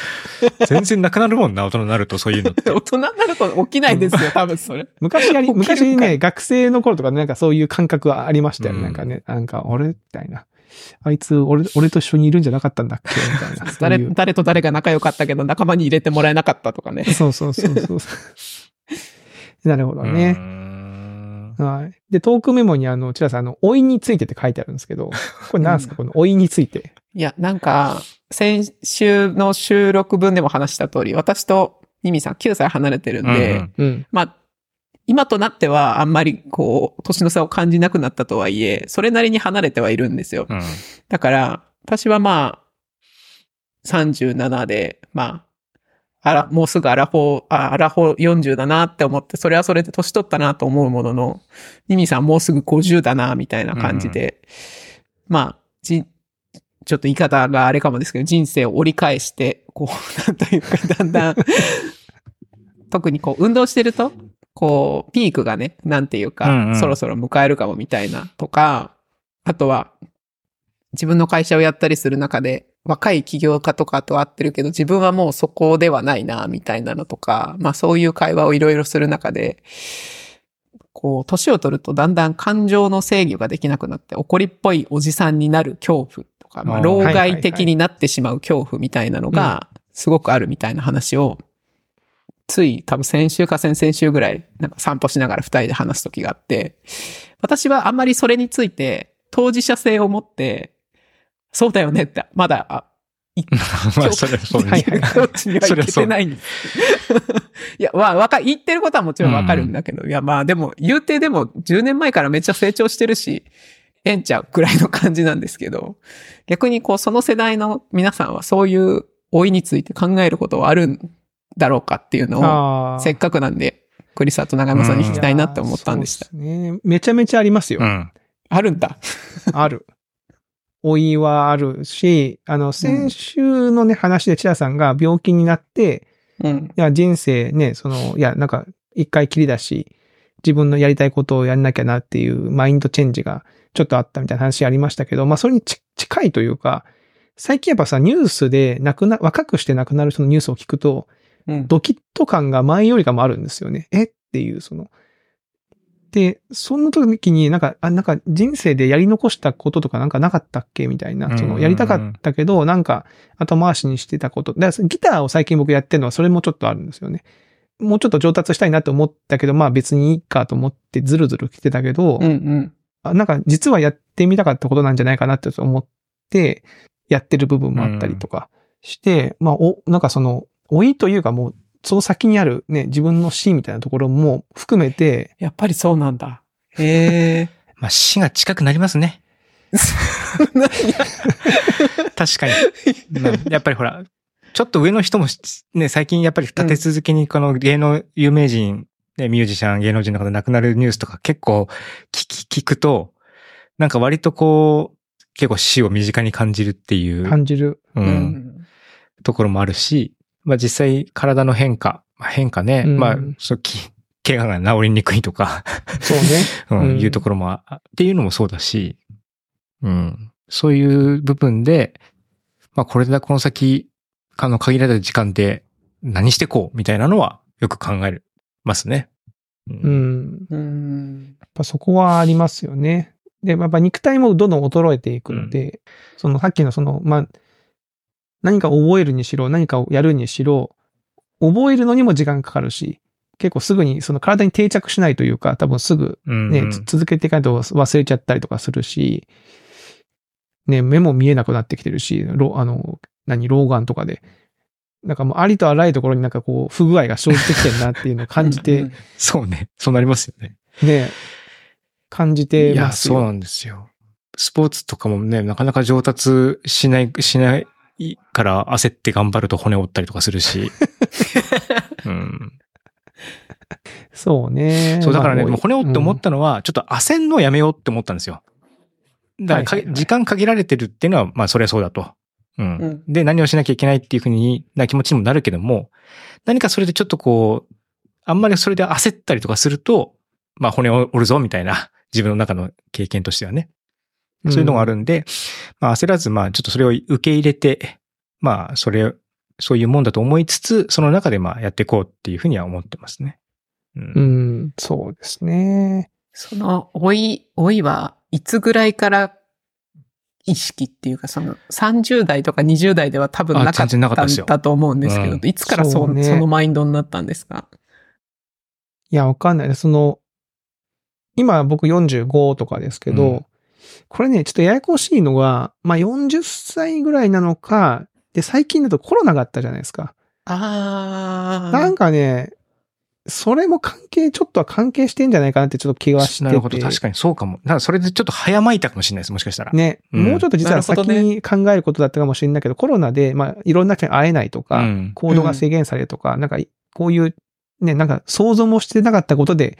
[SPEAKER 1] 全然なくなるもんな、大人になるとそういうのって。
[SPEAKER 3] 大人になると起きないですよ、多分それ。
[SPEAKER 2] 昔やり、昔ね、学生の頃とかなんかそういう感覚はありましたよ。
[SPEAKER 1] うん
[SPEAKER 2] なんかね、なんか、俺みたいな。あいつ、俺、俺と一緒にいるんじゃなかったんだっけ？みたいな。
[SPEAKER 3] 誰、誰と誰が仲良かったけど仲間に入れてもらえなかったとかね。
[SPEAKER 2] そうそうそうそう。なるほどね。
[SPEAKER 1] ん
[SPEAKER 2] はい。で、トークメモにあの、チラさん、あの、老いについてって書いてあるんですけど、これ何ですか、この老いについて。
[SPEAKER 3] いや、なんか、先週の収録分でも話した通り、私とミミさん9歳離れてるんで、
[SPEAKER 1] うん
[SPEAKER 2] うん。
[SPEAKER 3] まあ、今となってはあんまりこう、年の差を感じなくなったとはいえ、それなりに離れてはいるんですよ。
[SPEAKER 1] うん
[SPEAKER 3] だから、私はまあ、37で、まあ、あら、もうすぐアラフォー、あ、アラフォー40だなって思って、それはそれで年取ったなと思うものの、ミミさんもうすぐ50だな、みたいな感じで、まあ、じ、ちょっと言い方があれかもですけど、人生を折り返して、こう、なんというか、だんだん、特にこう、運動してると、こう、ピークがね、なんていうか、
[SPEAKER 1] うんうん。
[SPEAKER 3] そろそろ迎えるかもみたいなとか、あとは、自分の会社をやったりする中で、若い起業家とかと会ってるけど、自分はもうそこではないな、みたいなのとか、まあそういう会話をいろいろする中で、こう、年を取るとだんだん感情の制御ができなくなって、怒りっぽいおじさんになる恐怖とか、まあ、老害的になってしまう恐怖みたいなのが、すごくあるみたいな話を、つい多分先週か先々週ぐらい、なんか散歩しながら二人で話す時があって、私はあんまりそれについて当事者性を持って、そうだよねって、まだ、あ、い
[SPEAKER 1] まあ、それはそうです。
[SPEAKER 2] はいはい
[SPEAKER 3] こっちにはいけてないんです。いや、わ、わか、言ってることはもちろんわかるんだけど、いや、まあでも、言うてでも10年前からめっちゃ成長してるし、ええんちゃうくらいの感じなんですけど、逆にこう、その世代の皆さんはそういう老いについて考えることはあるんだろうかっていうのを。せっかくなんで、クリスさんと長山さんに聞きたいなって思ったんでした。
[SPEAKER 2] そうですね。めちゃめちゃありますよ。
[SPEAKER 1] うん。
[SPEAKER 3] あるんだ。
[SPEAKER 2] ある。老いはあるし、あの、先週のね、話でチラさんが病気になって、
[SPEAKER 3] うん。
[SPEAKER 2] いや、人生ね、その、いや、なんか、一回きりだし、自分のやりたいことをやんなきゃなっていうマインドチェンジがちょっとあったみたいな話ありましたけど、まあ、それにち近いというか、最近やっぱさ、ニュースで亡くな、若くして亡くなる人のニュースを聞くと、
[SPEAKER 3] うん。
[SPEAKER 2] ドキッと感が前よりかもあるんですよね。え？っていう、その。で、そんな時になんか、あ、なんか人生でやり残したこととかなんかなかったっけ？みたいな。その、
[SPEAKER 1] うんうんうん
[SPEAKER 2] やりたかったけど、なんか後回しにしてたこと。だからギターを最近僕やってるのはそれもちょっとあるんですよね。もうちょっと上達したいなと思ったけど、まあ別にいいかと思ってずるずる来てたけど、
[SPEAKER 3] うんうん。
[SPEAKER 2] あなんか実はやってみたかったことなんじゃないかなって思って、やってる部分もあったりとかして、まあ、お、なんかその、老いというかもう、その先にあるね、自分の死みたいなところも含めて、
[SPEAKER 3] やっぱりそうなんだ。へえ。
[SPEAKER 1] まあ、死が近くなりますね。確かに。まあやっぱりほら、ちょっと上の人もね、最近やっぱり立て続けにこの芸能、有名人、ね、ミュージシャン、芸能人の方で亡くなるニュースとか結構聞き、聞くと、なんか割とこう、結構死を身近に感じるっていう、
[SPEAKER 2] 感じる。
[SPEAKER 1] う、
[SPEAKER 3] うんん。
[SPEAKER 1] ところもあるし、まあ実際体の変化、まあ、変化ね、
[SPEAKER 2] うん
[SPEAKER 1] まあ、そう、き怪我が治りにくいとか、
[SPEAKER 2] そうね。
[SPEAKER 1] うん
[SPEAKER 2] うん
[SPEAKER 1] いうところもあ、っていうのもそうだし、うん。そういう部分で、まあこれだ、この先、あの限られた時間で何してこうみたいなのはよく考えますね。う
[SPEAKER 2] う。ん。やっ
[SPEAKER 3] うん。
[SPEAKER 2] ぱそこはありますよね。で、やっぱ肉体もどんどん衰えていくので、そのさっきのその、まあ、何か覚えるにしろ、何かをやるにしろ、覚えるのにも時間かかるし、結構すぐにその体に定着しないというか、多分すぐ
[SPEAKER 1] うん。
[SPEAKER 2] ね、
[SPEAKER 1] うん
[SPEAKER 2] つ続けていかないと忘れちゃったりとかするし、ね、目も見えなくなってきてるし、ろあの、何、老眼とかで、なんかもうありとあらゆるところになんかこう、不具合が生じてきてるなっていうのを感じて、
[SPEAKER 1] そうね。そうなりますよね。
[SPEAKER 2] ね、感じて
[SPEAKER 1] いや、
[SPEAKER 2] ますよ。
[SPEAKER 1] そうなんですよ。スポーツとかもね、なかなか上達しない、しないから焦って頑張ると骨折ったりとかするし。うん。
[SPEAKER 2] そうね。
[SPEAKER 1] そう、だからね、
[SPEAKER 2] まあ
[SPEAKER 1] もう骨折って思ったのは、ちょっと焦んのやめようって思ったんですよ。だからか、
[SPEAKER 2] はいはいはい
[SPEAKER 1] 時間限られてるっていうのは、まあ、それはそうだと。うん。
[SPEAKER 3] うん
[SPEAKER 1] で、何をしなきゃいけないっていうふうにな気持ちにもなるけども、何かそれでちょっとこう、あんまりそれで焦ったりとかすると、まあ、骨を折るぞみたいな、自分の中の経験としてはね。そういうのがあるんで、まあ、焦らず、まあ、ちょっとそれを受け入れて、まあ、それ、そういうもんだと思いつつ、その中でまあやっていこうっていうふうには思ってますね。うん。
[SPEAKER 2] うん、そうですね。
[SPEAKER 3] その、老い、老いはいつぐらいから意識っていうか、その30代とか20代では多分なかっ
[SPEAKER 1] あ全然なかった
[SPEAKER 3] だと思うんですけど、
[SPEAKER 1] うん。
[SPEAKER 3] いつからそ
[SPEAKER 2] そうね。
[SPEAKER 3] そのマインドになったんですか？
[SPEAKER 2] いや、わかんないです。その、今僕45とかですけど、
[SPEAKER 1] うん
[SPEAKER 2] これね、ちょっとややこしいのが、まあ、40歳ぐらいなのか、で、最近だとコロナがあったじゃないですか。
[SPEAKER 3] あ
[SPEAKER 2] なんかね、それも関係、ちょっとは関係してんじゃないかなってちょっと気がしてて。
[SPEAKER 1] なるほど、確かにそうかも。だからそれでちょっと早まいたかもしれないです、もしかしたら。
[SPEAKER 2] ね、
[SPEAKER 1] うん
[SPEAKER 2] もうちょっと実は先に考えることだったかもしれないけど、コロナで、まあ、いろんな人に会えないとか、
[SPEAKER 1] うん
[SPEAKER 2] 行動が制限されるとか、なんか、こういう、ね、なんか想像もしてなかったことで、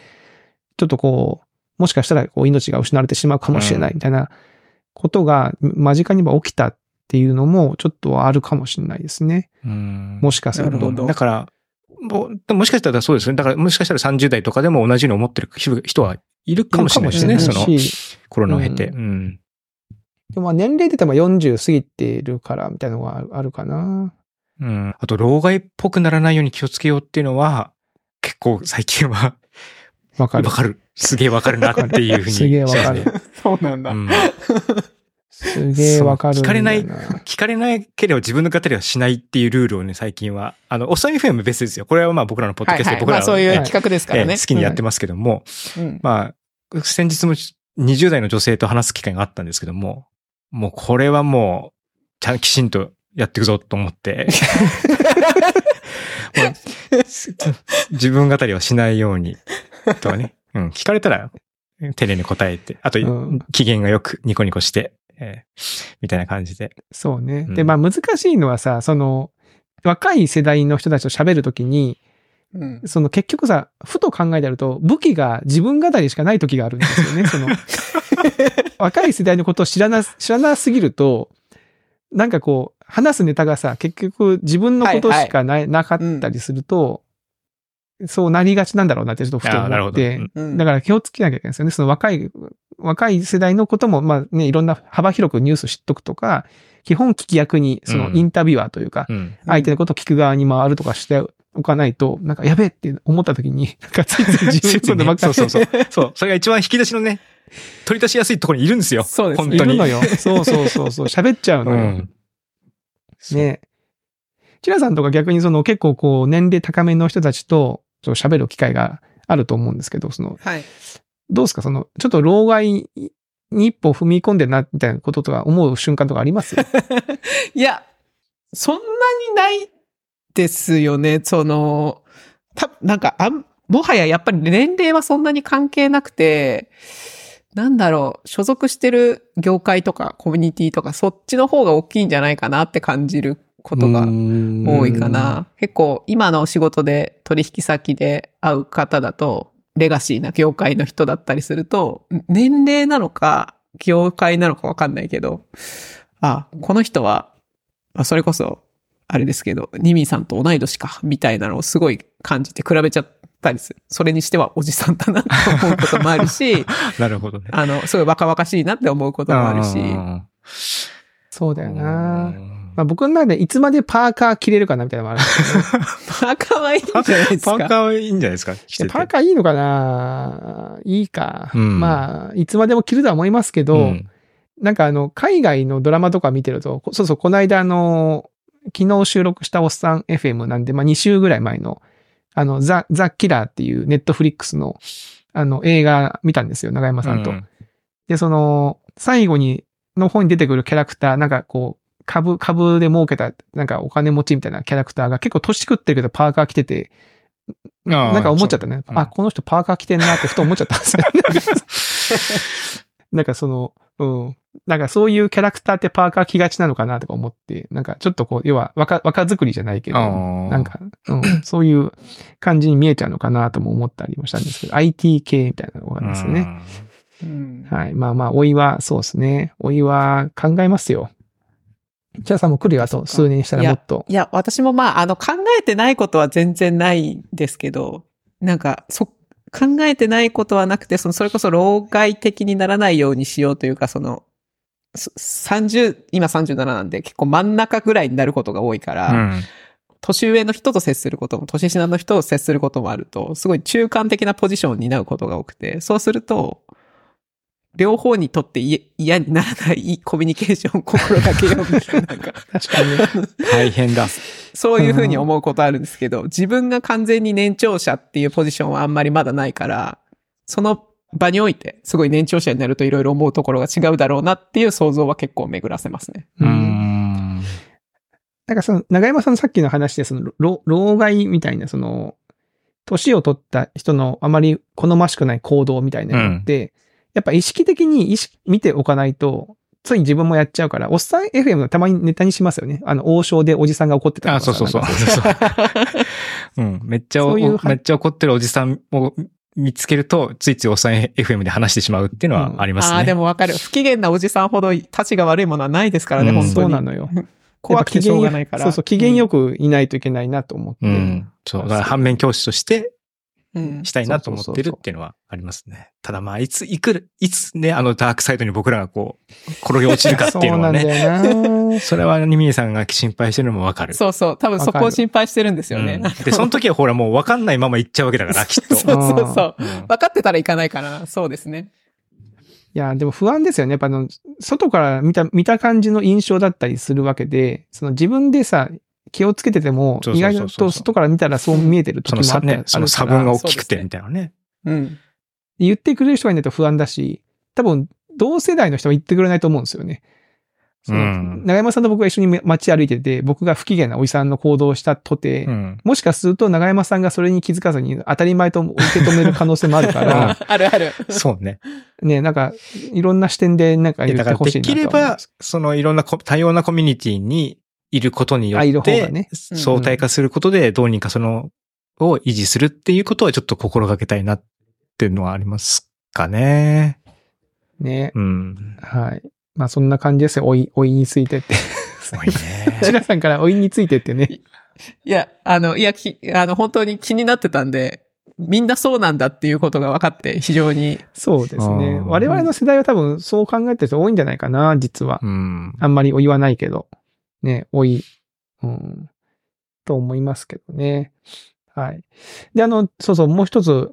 [SPEAKER 2] ちょっとこう、もしかしたらこう命が失われてしまうかもしれないみたいなことが間近には起きたっていうのもちょっとあるかもしれないですね。
[SPEAKER 1] うん
[SPEAKER 2] もしかすると。
[SPEAKER 1] だから、もももしかしたらそうですね。だからもしかしたら30代とかでも同じように思ってる人人はいるかもしれないですね。そのコロナを経て。
[SPEAKER 2] う
[SPEAKER 1] うん。
[SPEAKER 2] でもまあ年齢で言っても40過ぎてるからみたいなのがあるかな。
[SPEAKER 1] うん。あと、老害っぽくならないように気をつけようっていうのは、結構最近は、
[SPEAKER 2] わかる。
[SPEAKER 1] わかる。すげえわかるなっていうふうに。
[SPEAKER 2] すげえわかる。
[SPEAKER 3] そうなんだ。
[SPEAKER 1] うん。
[SPEAKER 2] すげえわかる。
[SPEAKER 1] 聞かれない聞かれないければ自分の語りはしないっていうルールをね、最近は。あの、おっさん FM 別ですよ。これはまあ僕らのポッド
[SPEAKER 3] はいはい。
[SPEAKER 1] キャストで僕ら
[SPEAKER 3] まあそういう
[SPEAKER 1] ええ
[SPEAKER 3] 企画ですからね
[SPEAKER 1] ええ好。きにやってますけども、
[SPEAKER 3] うん
[SPEAKER 1] まあ、先日も20代の女性と話す機会があったんですけども、もうこれはもう、ちゃんきちんとやっていくぞと思って、自分語りはしないように、とかね。うん、聞かれたら、丁寧に答えて、あと、
[SPEAKER 2] うん
[SPEAKER 1] 機嫌がよくニコニコして、えーみたいな感じで。
[SPEAKER 2] そうね。
[SPEAKER 1] うん
[SPEAKER 2] で、まあ難しいのはさ、その、若い世代の人たちと喋るときに、
[SPEAKER 3] うん
[SPEAKER 2] その結局さ、ふと考えてやると、武器が自分語りしかない時があるんですよね。その、若い世代のことを知らな、知らなすぎると、なんかこう、話すネタがさ、結局自分のことしかない、なかったりすると、そうなりがちなんだろうなってちょっとふと。思って、
[SPEAKER 1] うん
[SPEAKER 3] うん
[SPEAKER 2] だから気をつけなきゃいけないですよね。その若い、若い世代のことも、まあね、いろんな幅広くニュース知っとくとか、基本聞き役に、その
[SPEAKER 1] うん
[SPEAKER 2] インタビュアーというか、
[SPEAKER 1] うん。
[SPEAKER 2] 相手のことを聞く側に回るとかしておかないと、なんかやべえって思った時に、なんかついつい自分のことばっかり
[SPEAKER 1] そうそうそう。そう。それが一番引き出しのね、取り出しやすいところにいるんですよ。
[SPEAKER 3] そうですね
[SPEAKER 2] い
[SPEAKER 1] 本当に。
[SPEAKER 2] るのよ。そうそうそうそう。喋っちゃうのよ。
[SPEAKER 1] うん。
[SPEAKER 2] ね。チラさんとか逆にその結構こう年齢高めの人たちとそう喋る機会があると思うんですけど、その、
[SPEAKER 3] はい。
[SPEAKER 2] どうですか？その、ちょっと老害に一歩踏み込んでるな、みたいなこととか思う瞬間とかあります？
[SPEAKER 3] いや、そんなにないですよね。その、た、なんか、あん、もはややっぱり年齢はそんなに関係なくて、なんだろう、所属してる業界とかコミュニティとか、そっちの方が大きいんじゃないかなって感じることが多いかな。結構今の仕事で取引先で会う方だと、レガシーな業界の人だったりすると、年齢なのか、業界なのかわかんないけど、あ、この人は、あそれこそ、あれですけど、ニミーさんと同い年か、みたいなのをすごい感じて比べちゃったりする。それにしてはおじさんだなって思うこともあるし、
[SPEAKER 1] なるほどね。
[SPEAKER 3] あの、すごい若々しいなって思うこともあるし、
[SPEAKER 1] あ
[SPEAKER 2] そうだよ
[SPEAKER 1] ー
[SPEAKER 2] な。
[SPEAKER 1] うん
[SPEAKER 2] まあ、僕の中でいつまでパーカー着れるかなみたいなのもあるんですよね。
[SPEAKER 3] パーカーはいいんじゃないですか？
[SPEAKER 1] パーカーはいいんじゃないですか？着てて
[SPEAKER 2] パーカーいいのかな？いいか。
[SPEAKER 1] うん
[SPEAKER 2] まあ、いつまでも着るとは思いますけど、
[SPEAKER 1] うん
[SPEAKER 2] なんかあの、海外のドラマとか見てると、こそうそう、この間あの、昨日収録したおっさん FM なんで、まあ2週ぐらい前の、あの、ザ・ザ・キラーっていうネットフリックスの、あの、映画見たんですよ、長山さんと。
[SPEAKER 1] うん
[SPEAKER 2] で、その、最後に、の方に出てくるキャラクター、なんかこう、株、株で儲けた、なんかお金持ちみたいなキャラクターが結構年食ってるけどパーカー着てて、なんか思っちゃったね。
[SPEAKER 1] そううん
[SPEAKER 2] あ、この人パーカー着てんなってふと思っちゃったんですよ。なんかその、うん。なんかそういうキャラクターってパーカー着がちなのかなとか思って、なんかちょっとこう、要は若、若作りじゃないけど、なんか、うん、そういう感じに見えちゃうのかなとも思ったりもしたんですけど、IT 系みたいなのがですよね。
[SPEAKER 3] うん
[SPEAKER 2] はい。まあまあ、おいは、そうですね。おいは考えますよ。チャーさんも来るよ、あと数年したらもっと。
[SPEAKER 3] いや、私もまあ、あの、考えてないことは全然ないんですけど、なんか、そ、考えてないことはなくて、その、それこそ老害的にならないようにしようというか、その、す30、今37なんで結構真ん中ぐらいになることが多いから、
[SPEAKER 1] うん。
[SPEAKER 3] 年上の人と接することも、年下の人と接することもあると、すごい中間的なポジションを担うことが多くて、そうすると、両方にとってい嫌にならないコミュニケーションを心がけようみたいな、なんか、
[SPEAKER 2] 確かにね。
[SPEAKER 1] 大変だ。
[SPEAKER 3] そういうふうに思うことあるんですけど、自分が完全に年長者っていうポジションはあんまりまだないから、その場において、すごい年長者になるといろいろ思うところが違うだろうなっていう想像は結構巡らせますね。
[SPEAKER 1] う
[SPEAKER 2] うん
[SPEAKER 1] ん。
[SPEAKER 2] なんかその、長山さんのさっきの話で、その、老老害みたいな、その、年を取った人のあまり好ましくない行動みたいなのって、やっぱ意識的に意識、見ておかないと、つい自分もやっちゃうから、おっさん FM のたまにネタにしますよね。あの、王将でおじさんが怒ってた
[SPEAKER 1] あ、
[SPEAKER 2] とかさ
[SPEAKER 1] そうそうそう。うん。めっちゃ
[SPEAKER 2] ういう
[SPEAKER 1] めっちゃ怒ってるおじさんを見つけると、ついついおっさん FM で話してしまうっていうのはありますね。
[SPEAKER 3] ああ、でもわかる。不機嫌なおじさんほど立ちが悪いものはないですからね、
[SPEAKER 1] うん
[SPEAKER 3] 本当に。
[SPEAKER 2] そうなのよ。
[SPEAKER 3] 怖くてしょうがないから。
[SPEAKER 2] そうそう、機嫌よくいないといけないなと思って。
[SPEAKER 1] うん。そう。だから反面教師として
[SPEAKER 3] うん。
[SPEAKER 1] したいなと思ってるっていうのはありますね。ただまあ、いつ、いくる、いつね、あのダークサイドに僕らがこう、転げ落ちるかっていうのは
[SPEAKER 2] そうなん
[SPEAKER 1] ね。
[SPEAKER 2] だよな
[SPEAKER 1] それはニミエさんが心配してるのもわかる。
[SPEAKER 3] そうそう。多分そこを心配してるんですよね。
[SPEAKER 1] うんで、その時はほらもうわかんないまま行っちゃうわけだから、きっと。
[SPEAKER 3] そうそうそう。
[SPEAKER 1] うん
[SPEAKER 3] 分かってたらいかないからな。そうですね。
[SPEAKER 2] いや、でも不安ですよね。やっぱあの、外から見た、見た感じの印象だったりするわけで、その自分でさ、気をつけてても、意外と外から見たらそう見えてる時もあったり
[SPEAKER 1] ね、その差分が大きくてみたいなね。
[SPEAKER 3] うん。
[SPEAKER 2] 言ってくれる人がいないと不安だし、多分、同世代の人は言ってくれないと思うんですよね。その
[SPEAKER 1] うん
[SPEAKER 2] 長山さんと僕が一緒に街歩いてて、僕が不機嫌なおじさんの行動をしたとて、
[SPEAKER 1] うん。
[SPEAKER 2] もしかすると長山さんがそれに気づかずに当たり前と受け止める可能性もあるから、
[SPEAKER 3] あるある。
[SPEAKER 1] そうね。
[SPEAKER 2] ね、なんか、いろんな視点でなんか
[SPEAKER 1] で
[SPEAKER 2] 言ってほしいな
[SPEAKER 1] だからできればそのいろんなこ多様なコミュニティにいることによって、相対化することでどうにかその、を維持するっていうことはちょっと心がけたいなっていうのはありますかね。
[SPEAKER 2] ね。
[SPEAKER 1] うん。
[SPEAKER 2] はい。まあそんな感じですよ。老い、老いについてって。
[SPEAKER 1] すごいね。
[SPEAKER 2] チラさんから老いについてってね。
[SPEAKER 3] いや、あの、いや、き、あの、本当に気になってたんで、みんなそうなんだっていうことが分かって、非常に、
[SPEAKER 2] そうですね。我々の世代は多分そう考えてる人多いんじゃないかな、実は。
[SPEAKER 1] うん。
[SPEAKER 2] あんまりお言わないけど。ね、老い。うん。と思いますけどね。はい。で、あの、そうそう、もう一つ、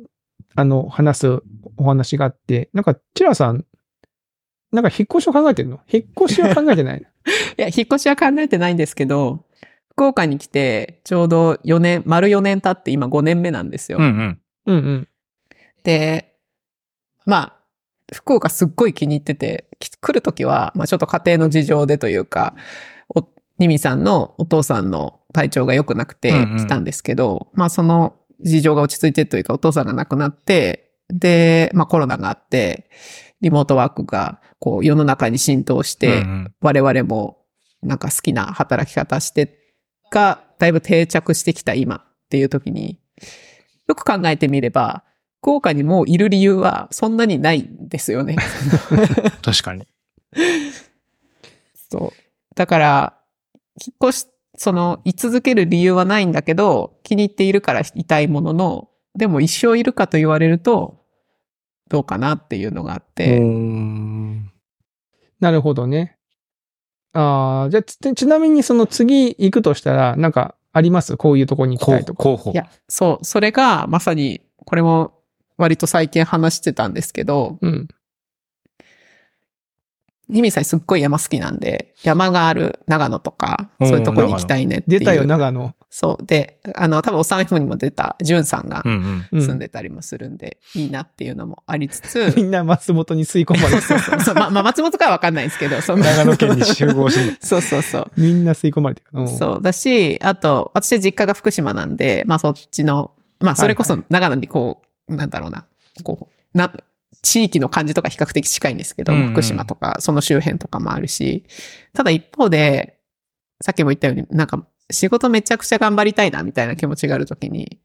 [SPEAKER 2] あの、話すお話があって、なんか、チラさん、なんか引っ越しを考えてるの？引っ越しは考えてないの？
[SPEAKER 3] いや、引っ越しは考えてないんですけど、福岡に来て、ちょうど4年、丸4年経って今5年目なんですよ。
[SPEAKER 1] うんうん。
[SPEAKER 2] うんうん。
[SPEAKER 3] で、まあ、福岡すっごい気に入ってて、き来るときは、まあちょっと家庭の事情でというか、お、ニミさんのお父さんの体調が良くなくて
[SPEAKER 1] うんうん
[SPEAKER 3] 来たんですけど、まあその事情が落ち着いてというかお父さんが亡くなって、で、まあコロナがあって、リモートワークがこう世の中に浸透して、
[SPEAKER 1] うんうん
[SPEAKER 3] 我々もなんか好きな働き方してが、だいぶ定着してきた今っていう時に、よく考えてみれば、福岡にもういる理由はそんなにないんですよね。
[SPEAKER 1] 確かに。
[SPEAKER 3] そう。だから、引っ越し、その、居続ける理由はないんだけど、気に入っているからいたいものの、でも一生いるかと言われると、どうかなっていうのがあって、
[SPEAKER 1] うん
[SPEAKER 2] なるほどね。ああ、じゃあち、ちなみにその次行くとしたら、なんかあります？こういうとこに行きたいとか。
[SPEAKER 1] 候補
[SPEAKER 3] い。や、そう、それがまさに、これも割と最近話してたんですけど、
[SPEAKER 2] うん。
[SPEAKER 3] ニミさんすっごい山好きなんで、山がある長野とか、
[SPEAKER 1] うん
[SPEAKER 3] そういうとこに行きたいねっていう。
[SPEAKER 2] 出たよ、長野。
[SPEAKER 3] そう。で、あの、多分おさんふにも出た、ジュンさんが
[SPEAKER 1] うんうん。
[SPEAKER 2] うん
[SPEAKER 3] 住んでたりもするんで、いいなっていうのもありつつ、
[SPEAKER 2] みんな松本に吸い込まれて
[SPEAKER 3] そうそうそう。ま、まあ、松本かはわかんないんですけど、その
[SPEAKER 1] 長野県に集合して。
[SPEAKER 3] そうそうそう。
[SPEAKER 2] みんな吸い込まれてる。うん
[SPEAKER 3] そう。だし、あと、私実家が福島なんで、まあそっちの、まあそれこそ長野にこう、なんだろうな、こう、な、地域の感じとか比較的近いんですけど、
[SPEAKER 1] うんうん
[SPEAKER 3] 福島とか、その周辺とかもあるし、ただ一方で、さっきも言ったように、なんか仕事めちゃくちゃ頑張りたいな、みたいな気持ちがあるときに、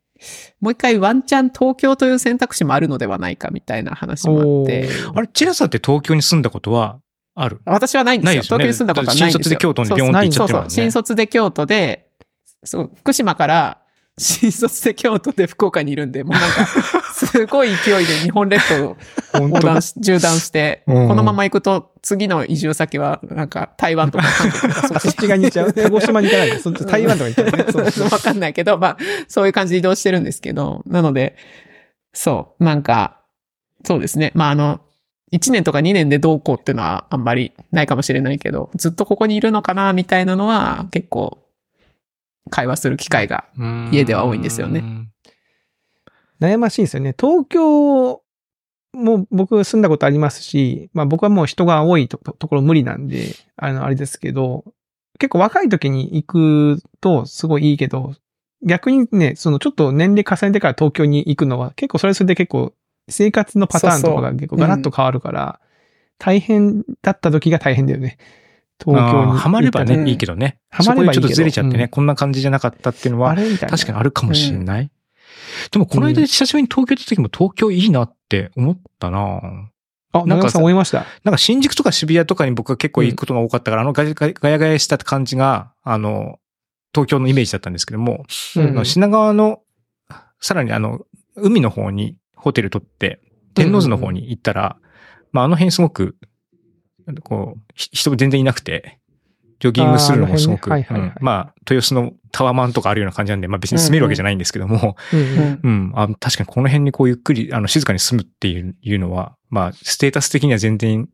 [SPEAKER 3] もう一回ワンチャン東京という選択肢もあるのではないか、みたいな話もあって、
[SPEAKER 1] あれ、チラさんって東京に住んだことはある？
[SPEAKER 3] 私はないんですよ。
[SPEAKER 1] すよね
[SPEAKER 3] 東京に住んだことはないんですよ。
[SPEAKER 1] 新卒で京都にビョンって行っちゃってるもんね
[SPEAKER 3] そうそう。新卒で京都で、そう、福島から、新卒で京都で福岡にいるんで、もうなんか、すごい勢いで日本列島を横断し、縦断して、
[SPEAKER 1] うん
[SPEAKER 3] このまま行くと、次の移住先は、なんか、台湾とか韓国とか、そっち
[SPEAKER 2] 側に行っちゃう？鹿児島に行かないで。そっち台湾とか行っちゃうね。そうそう
[SPEAKER 3] わかんないけど、まあ、そういう感じで移動してるんですけど、なので、そう、なんか、そうですね。まあ、あの、1年とか2年でどうこうっていうのはあんまりないかもしれないけど、ずっとここにいるのかな、みたいなのは、結構、会話する機会が。家では多いんですよね
[SPEAKER 1] うん。
[SPEAKER 2] 悩ましいですよね。東京も僕住んだことありますし、まあ僕はもう人が多いとところ無理なんで、あの、あれですけど、結構若い時に行くとすごいいいけど、逆にね、そのちょっと年齢重ねてから東京に行くのは結構それはそれで結構生活のパターンとかが結構ガラッと変わるから、大変だった時が大変だよね。時。
[SPEAKER 1] あーハマれば
[SPEAKER 3] うん
[SPEAKER 1] ね、いいけどね。
[SPEAKER 2] ハマればいいけど
[SPEAKER 1] ちょっとずれちゃってね、
[SPEAKER 2] うん
[SPEAKER 1] こんな感じじゃなかったっていうのは。確かにあるかもしれない。でも、この間久しぶりに東京行った時も東京いいなって思ったな
[SPEAKER 2] あ、
[SPEAKER 1] なんか
[SPEAKER 2] さん思いました？
[SPEAKER 1] なんか新宿とか渋谷とかに僕は結構行くことが多かったから、あのガヤガヤガヤした感じが、あの、東京のイメージだったんですけども、品川の、さらにあの、海の方にホテル取って、天王洲の方に行ったら、まああの辺すごく、こう、ひ人全然いなくて、ジョギングするのもすごく、まあ、豊洲のタワマンとかあるような感じなんで、まあ別に住めるわけじゃないんですけども、
[SPEAKER 2] うん
[SPEAKER 3] う
[SPEAKER 2] うん
[SPEAKER 3] ん。
[SPEAKER 1] うん、あ確かにこの辺にこうゆっくり、あの、静かに住むっていういうのは、まあ、ステータス的には全然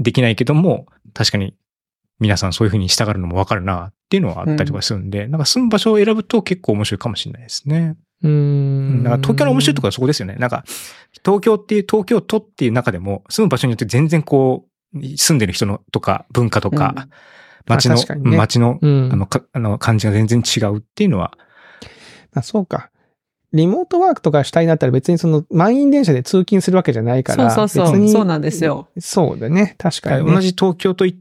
[SPEAKER 1] できないけども、確かに皆さんそういうふうに従うのもわかるなっていうのはあったりとかするんで、なんか住む場所を選ぶと結構面白いかもしれないですね。
[SPEAKER 2] う
[SPEAKER 1] ん
[SPEAKER 2] ん。
[SPEAKER 1] だから東京の面白いところはそこですよね。なんか、東京っていう、東京都っていう中でも、住む場所によって全然こう、住んでる人のとか、文化とか、
[SPEAKER 3] うん
[SPEAKER 1] 街の、
[SPEAKER 2] ね
[SPEAKER 1] 街の、
[SPEAKER 2] うん
[SPEAKER 1] あの、かあの、感じが全然違うっていうのは、
[SPEAKER 2] あ、そうか。リモートワークとかしたいなったら別にその満員電車で通勤するわけじゃないから。
[SPEAKER 3] そうそうそう
[SPEAKER 2] 別に
[SPEAKER 3] そうなんですよ。
[SPEAKER 2] そうだね。確かに、ね。
[SPEAKER 1] 同じ東京といっ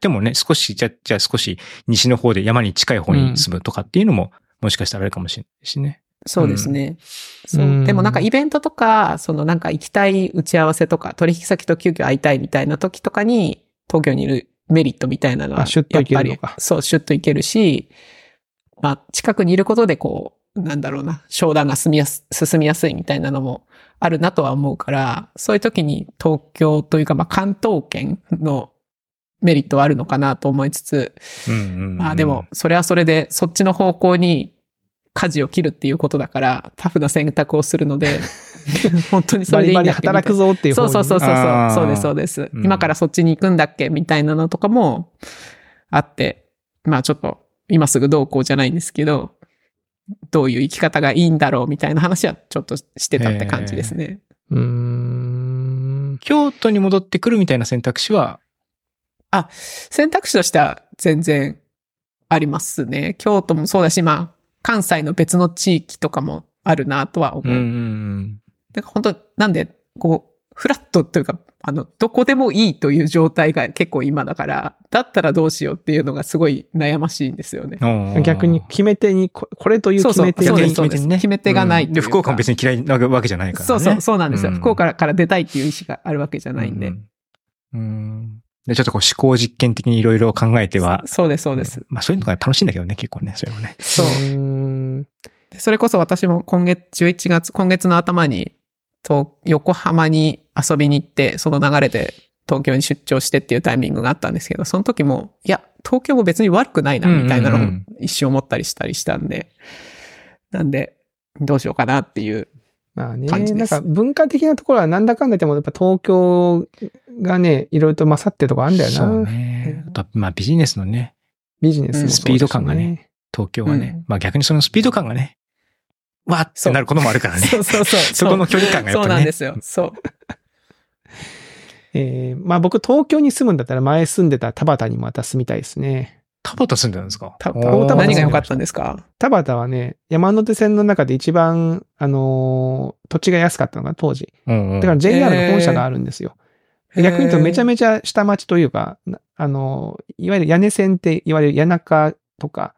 [SPEAKER 1] てもね、少し、じゃ、じゃあ少し西の方で山に近い方に住むとかっていうのも、もしかしたらあるかもしれないしね。
[SPEAKER 3] そうですね。そう。
[SPEAKER 2] うん。
[SPEAKER 3] でもなんかイベントとか、そのなんか行きたい打ち合わせとか、取引先と急遽会いたいみたいな時とかに、東京にいるメリットみたいなのは、
[SPEAKER 2] あシュッと行けるのか。
[SPEAKER 3] やっぱりそう、シュッと行けるし、まあ、近くにいることでこう、なんだろうな、商談が進みやす、進みやすいみたいなのもあるなとは思うから、そういう時に東京というか、まあ関東圏のメリットはあるのかなと思いつつ、
[SPEAKER 1] うんうんうん。
[SPEAKER 3] まあでも、、それはそれで、そっちの方向に舵を切るっていうことだから、タフな選択をするので、本当にそれでいいんだっけ
[SPEAKER 2] 働くぞっていう方に
[SPEAKER 3] そうそうそうそうそう。そうです、そうです、
[SPEAKER 1] うん
[SPEAKER 3] 今からそっちに行くんだっけみたいなのとかもあって、まあちょっと、今すぐどうこうじゃないんですけど、どういう生き方がいいんだろうみたいな話はちょっとしてたって感じですね。
[SPEAKER 2] うーん。
[SPEAKER 1] 京都に戻ってくるみたいな選択肢は、
[SPEAKER 3] あ、選択肢としては全然ありますね。京都もそうだし、まあ、関西の別の地域とかもあるなとは思う。
[SPEAKER 1] うんうんうん
[SPEAKER 3] だから本当なんで、こう、フラットというか、あの、どこでもいいという状態が結構今だから、だったらどうしようっていうのがすごい悩ましいんですよね。
[SPEAKER 1] うん
[SPEAKER 2] 逆に決め手に、ここれという
[SPEAKER 3] そうそう、
[SPEAKER 2] 決め手
[SPEAKER 3] そうそうです。
[SPEAKER 1] 決め手にね
[SPEAKER 3] 決め手がないう
[SPEAKER 1] で、
[SPEAKER 3] か
[SPEAKER 1] 福岡も別に嫌いなわけじゃないからね。
[SPEAKER 3] そうそう、そうなんですよ。
[SPEAKER 1] うん
[SPEAKER 3] 福岡から出たいっていう意思があるわけじゃないんで。
[SPEAKER 1] うんうんで、ちょっとこう思考実験的にいろいろ考えては、
[SPEAKER 3] そうです、そうです。
[SPEAKER 1] まあそういうのが楽しいんだけどね、結構ね、それはね。
[SPEAKER 3] そう。それこそ私も今月、11月、今月の頭に、と、横浜に遊びに行って、その流れで東京に出張してっていうタイミングがあったんですけど、その時も、いや、東京も別に悪くないな、みたいなのを一瞬思ったりしたりしたんで、なんで、どうしようかなっていう。
[SPEAKER 2] まあね、
[SPEAKER 3] 感じです
[SPEAKER 2] なんか文化的なところはなんだかんだ言っても、やっぱ東京がね、いろいろと勝ってるとこあるんだよな。
[SPEAKER 1] そうね。あとまあビジネスのね、
[SPEAKER 2] ビジネスもそうだしね
[SPEAKER 1] スピード感がね。東京はね、
[SPEAKER 3] うん
[SPEAKER 1] まあ逆にそのスピード感がね、わーってなることもあるからね。
[SPEAKER 3] そうそうそう。
[SPEAKER 1] そこの距離感がやっぱね。
[SPEAKER 3] そうなんですよ。そう。
[SPEAKER 2] えーまあ僕東京に住むんだったら前住んでた田畑にまた住みたいですね。
[SPEAKER 1] 田畑住んでたんですか？
[SPEAKER 3] た
[SPEAKER 1] おー
[SPEAKER 3] 何が良かったんですか？
[SPEAKER 2] 田畑はね、山手線の中で一番、あのー土地が安かったのが当時。
[SPEAKER 1] うんうん
[SPEAKER 2] だから JR の本社があるんですよ。逆に言うとめちゃめちゃ下町というか、なあのーいわゆる屋根線っていわゆる谷中とか、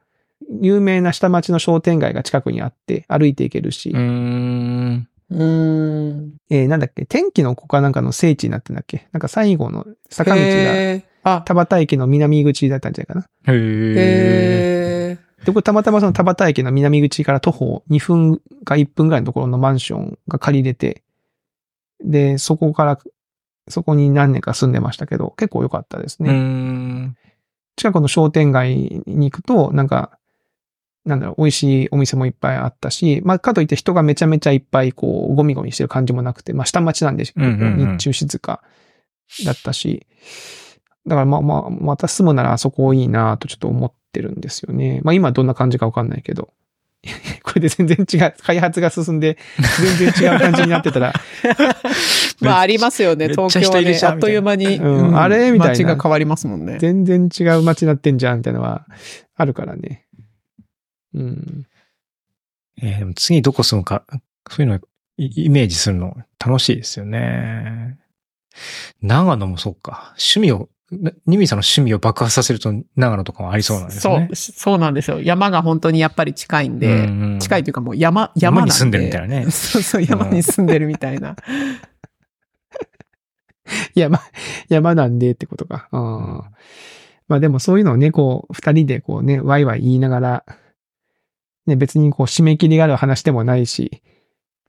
[SPEAKER 2] 有名な下町の商店街が近くにあって歩いていけるし、
[SPEAKER 1] うーん。
[SPEAKER 3] うーん。
[SPEAKER 2] えーなんだっけ、天気の子かなんかの聖地になってんだっけ？なんか最後の坂道が田畑駅の南口だったんじゃないかな。
[SPEAKER 1] へ
[SPEAKER 3] ー
[SPEAKER 2] で、これたまたまその田端駅の南口から徒歩2分か1分ぐらいのところのマンションが借りれて、で、そこから、そこに何年か住んでましたけど、結構良かったですね。
[SPEAKER 1] ん。
[SPEAKER 2] 近くの商店街に行くと、なんか、なんだろう、美味しいお店もいっぱいあったし、まあ、かといって人がめちゃめちゃいっぱい、こう、ゴミゴミしてる感じもなくて、まあ、下町なんで、
[SPEAKER 1] うんうんうん
[SPEAKER 2] 日中静かだったし、だからまあまあ、また住むならあそこいいなとちょっと思ってるんですよね。まあ今どんな感じかわかんないけど。これで全然違う、開発が進んで、全然違う感じになってたら、
[SPEAKER 3] まあありますよね。東京はね、あっという間に、
[SPEAKER 2] うんあれ？みたいな
[SPEAKER 3] 街が変わりますもんね。
[SPEAKER 2] 全然違う街になってんじゃんみたいなのはあるからね。うん。
[SPEAKER 1] えーでも次どこ住むか、そういうのイイメージするの楽しいですよね。長野もそうか。趣味を、なニミさんの趣味を爆発させると長野とかもありそうなんですね。
[SPEAKER 3] そう、そうなんですよ。山が本当にやっぱり近いんで、
[SPEAKER 1] うんうん
[SPEAKER 3] 近いというかもう山、山なんで
[SPEAKER 1] 山に住んでるみたいなね。
[SPEAKER 3] そうそう、山に住んでるみたいな。
[SPEAKER 2] 山、山なんでってことか。うん。まあでもそういうのをね、こう、二人でこうね、ワイワイ言いながら、ね、別にこう、締め切りがある話でもないし、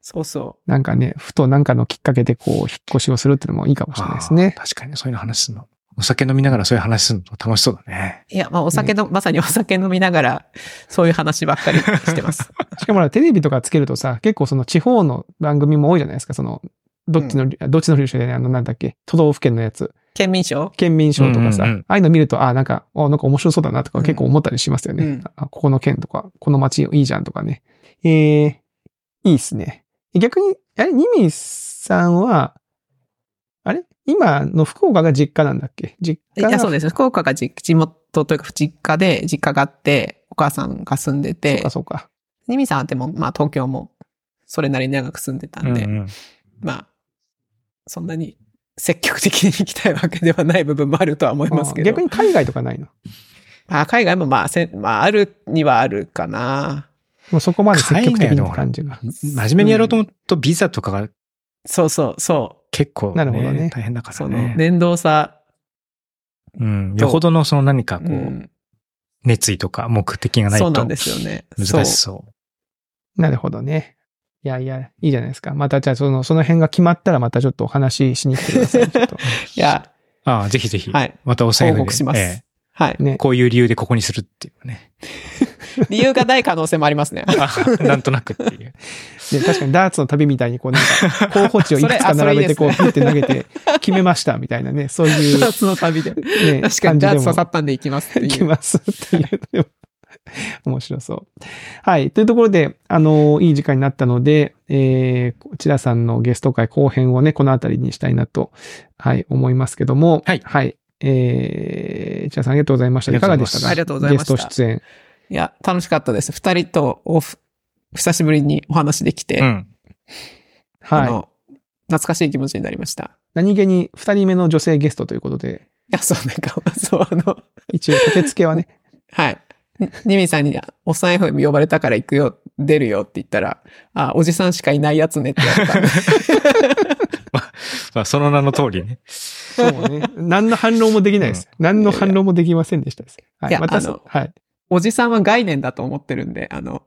[SPEAKER 3] そうそ
[SPEAKER 2] なんかね、ふとなんかのきっかけでこう、引っ越しをするっていうのもいいかもしれないですね。
[SPEAKER 1] 確かにそういうの話するの。お酒飲みながらそういう話するの楽しそうだね。
[SPEAKER 3] う。いや、まあお酒の、まさにお酒飲みながら、そういう話ばっかりしてます。
[SPEAKER 2] しかもテレビとかつけるとさ、結構その地方の番組も多いじゃないですか、その、どっちの、どっちの流所でね、あの、なんだっけ、都道府県のやつ、
[SPEAKER 3] 県民賞？
[SPEAKER 2] 県民賞とかさ、
[SPEAKER 1] うんうんうん
[SPEAKER 2] ああいうの見ると、あ、なんか、あ、なんか面白そうだなとか結構思ったりしますよね。
[SPEAKER 3] うん
[SPEAKER 2] あここの県とか、この町いいじゃんとかね。えー、いいっすね。逆に、あれ、ニミさんは、あれ？今の福岡が実家なんだっけ？実家が
[SPEAKER 3] いや、そうです。福岡がじ地元というか、実家で、実家があって、お母さんが住んで
[SPEAKER 2] そう
[SPEAKER 3] て
[SPEAKER 2] か、そうか。
[SPEAKER 3] ニミさんはでも、まあ東京も、それなりに長く住んでたんで、
[SPEAKER 1] うんうん
[SPEAKER 3] まあ、そんなに積極的に行きたいわけではない部分もあるとは思いますけど。
[SPEAKER 2] あ逆に海外とかないの？
[SPEAKER 3] あ海外もまあ、せまあ、あるにはあるかな。
[SPEAKER 2] もうそこまで積極的な感じが。
[SPEAKER 1] 真面目にやろうと思うとビザとかが
[SPEAKER 3] そうそう、そ
[SPEAKER 1] 結構、ね、
[SPEAKER 2] なるほどね
[SPEAKER 1] 大変だか
[SPEAKER 3] う。そ
[SPEAKER 1] ら
[SPEAKER 3] の、
[SPEAKER 1] ね。
[SPEAKER 3] 連動さ、
[SPEAKER 1] うん。よほどのその何かこう、
[SPEAKER 3] うん
[SPEAKER 1] 熱意とか目的がないと
[SPEAKER 3] そうなんですよね。
[SPEAKER 1] 難しそう。
[SPEAKER 2] なるほどね。いやいや、いいじゃないですか。またじゃあその、その辺が決まったらまたちょっとお話ししに来てください。ちょっと。
[SPEAKER 3] いや、
[SPEAKER 1] ああ、ぜひぜひ。
[SPEAKER 3] はい。
[SPEAKER 1] またお財布で。
[SPEAKER 3] 報告します
[SPEAKER 1] え
[SPEAKER 3] はい。
[SPEAKER 2] ね
[SPEAKER 1] え。こういう理由でここにするっていうね。
[SPEAKER 3] 理由がない可能性もありますね。
[SPEAKER 1] あなんとなくっていう。
[SPEAKER 2] で確かにダーツの旅みたいにこうなんか、候補地をいくつか並べてこう、
[SPEAKER 3] そ
[SPEAKER 2] ピッて投げて、決めましたみたいなね、そういう、
[SPEAKER 3] ダーツの旅で。
[SPEAKER 2] ね、
[SPEAKER 3] 確かに、ダーツ刺さ
[SPEAKER 2] っ
[SPEAKER 3] ったんで行きますって
[SPEAKER 2] いき。ますっていう 面白そう。はい。というところで、あのいい時間になったので、えー、こちらさんのゲスト会後編をね、このあたりにしたいなと、はい、思いますけども、
[SPEAKER 1] はい
[SPEAKER 2] はい。えー、ちらさんありがとうございました。いかがでしたか？
[SPEAKER 3] ありがとうございました
[SPEAKER 2] ゲスト出演。
[SPEAKER 3] いや、楽しかったです。二人とおふ、久しぶりにお話できて、
[SPEAKER 1] うん。
[SPEAKER 2] はい。
[SPEAKER 3] あの、懐かしい気持ちになりました。
[SPEAKER 2] 何気に二人目の女性ゲストということで、
[SPEAKER 3] いや、そう、なんか、そう、あの、
[SPEAKER 2] 一応、立て付けはね、
[SPEAKER 3] はい。にニミさんに、おっさん FM 呼ばれたから行くよ、出るよって言ったら、あ、おじさんしかいないやつねって言われた んで。
[SPEAKER 1] まあ、その名の通りね。
[SPEAKER 2] そうね。何の反論もできないです。何の反論もできませんでしたです。はい
[SPEAKER 3] や
[SPEAKER 2] また
[SPEAKER 3] あの
[SPEAKER 2] はい。
[SPEAKER 3] おじさんは概念だと思ってるんで、あの、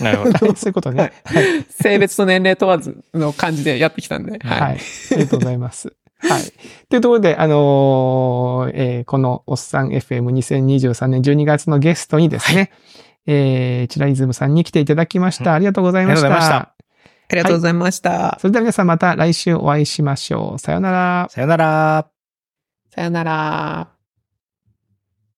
[SPEAKER 1] なるほど。
[SPEAKER 2] そういうことね。はい。
[SPEAKER 3] 性別と年齢問わずの感じでやってきたんで、はい。
[SPEAKER 2] はい。ありがとうございます。はい。というところで、あのーえーこのおっさん FM2023 年12月のゲストにですね、えー、チラリズムさんに来ていただきました。ありがとうございました。
[SPEAKER 1] ありがとうございました
[SPEAKER 3] ありがとうございました。
[SPEAKER 2] それでは皆さんまた来週お会いしましょう。さようなら。
[SPEAKER 1] さよなら。
[SPEAKER 3] さよなら。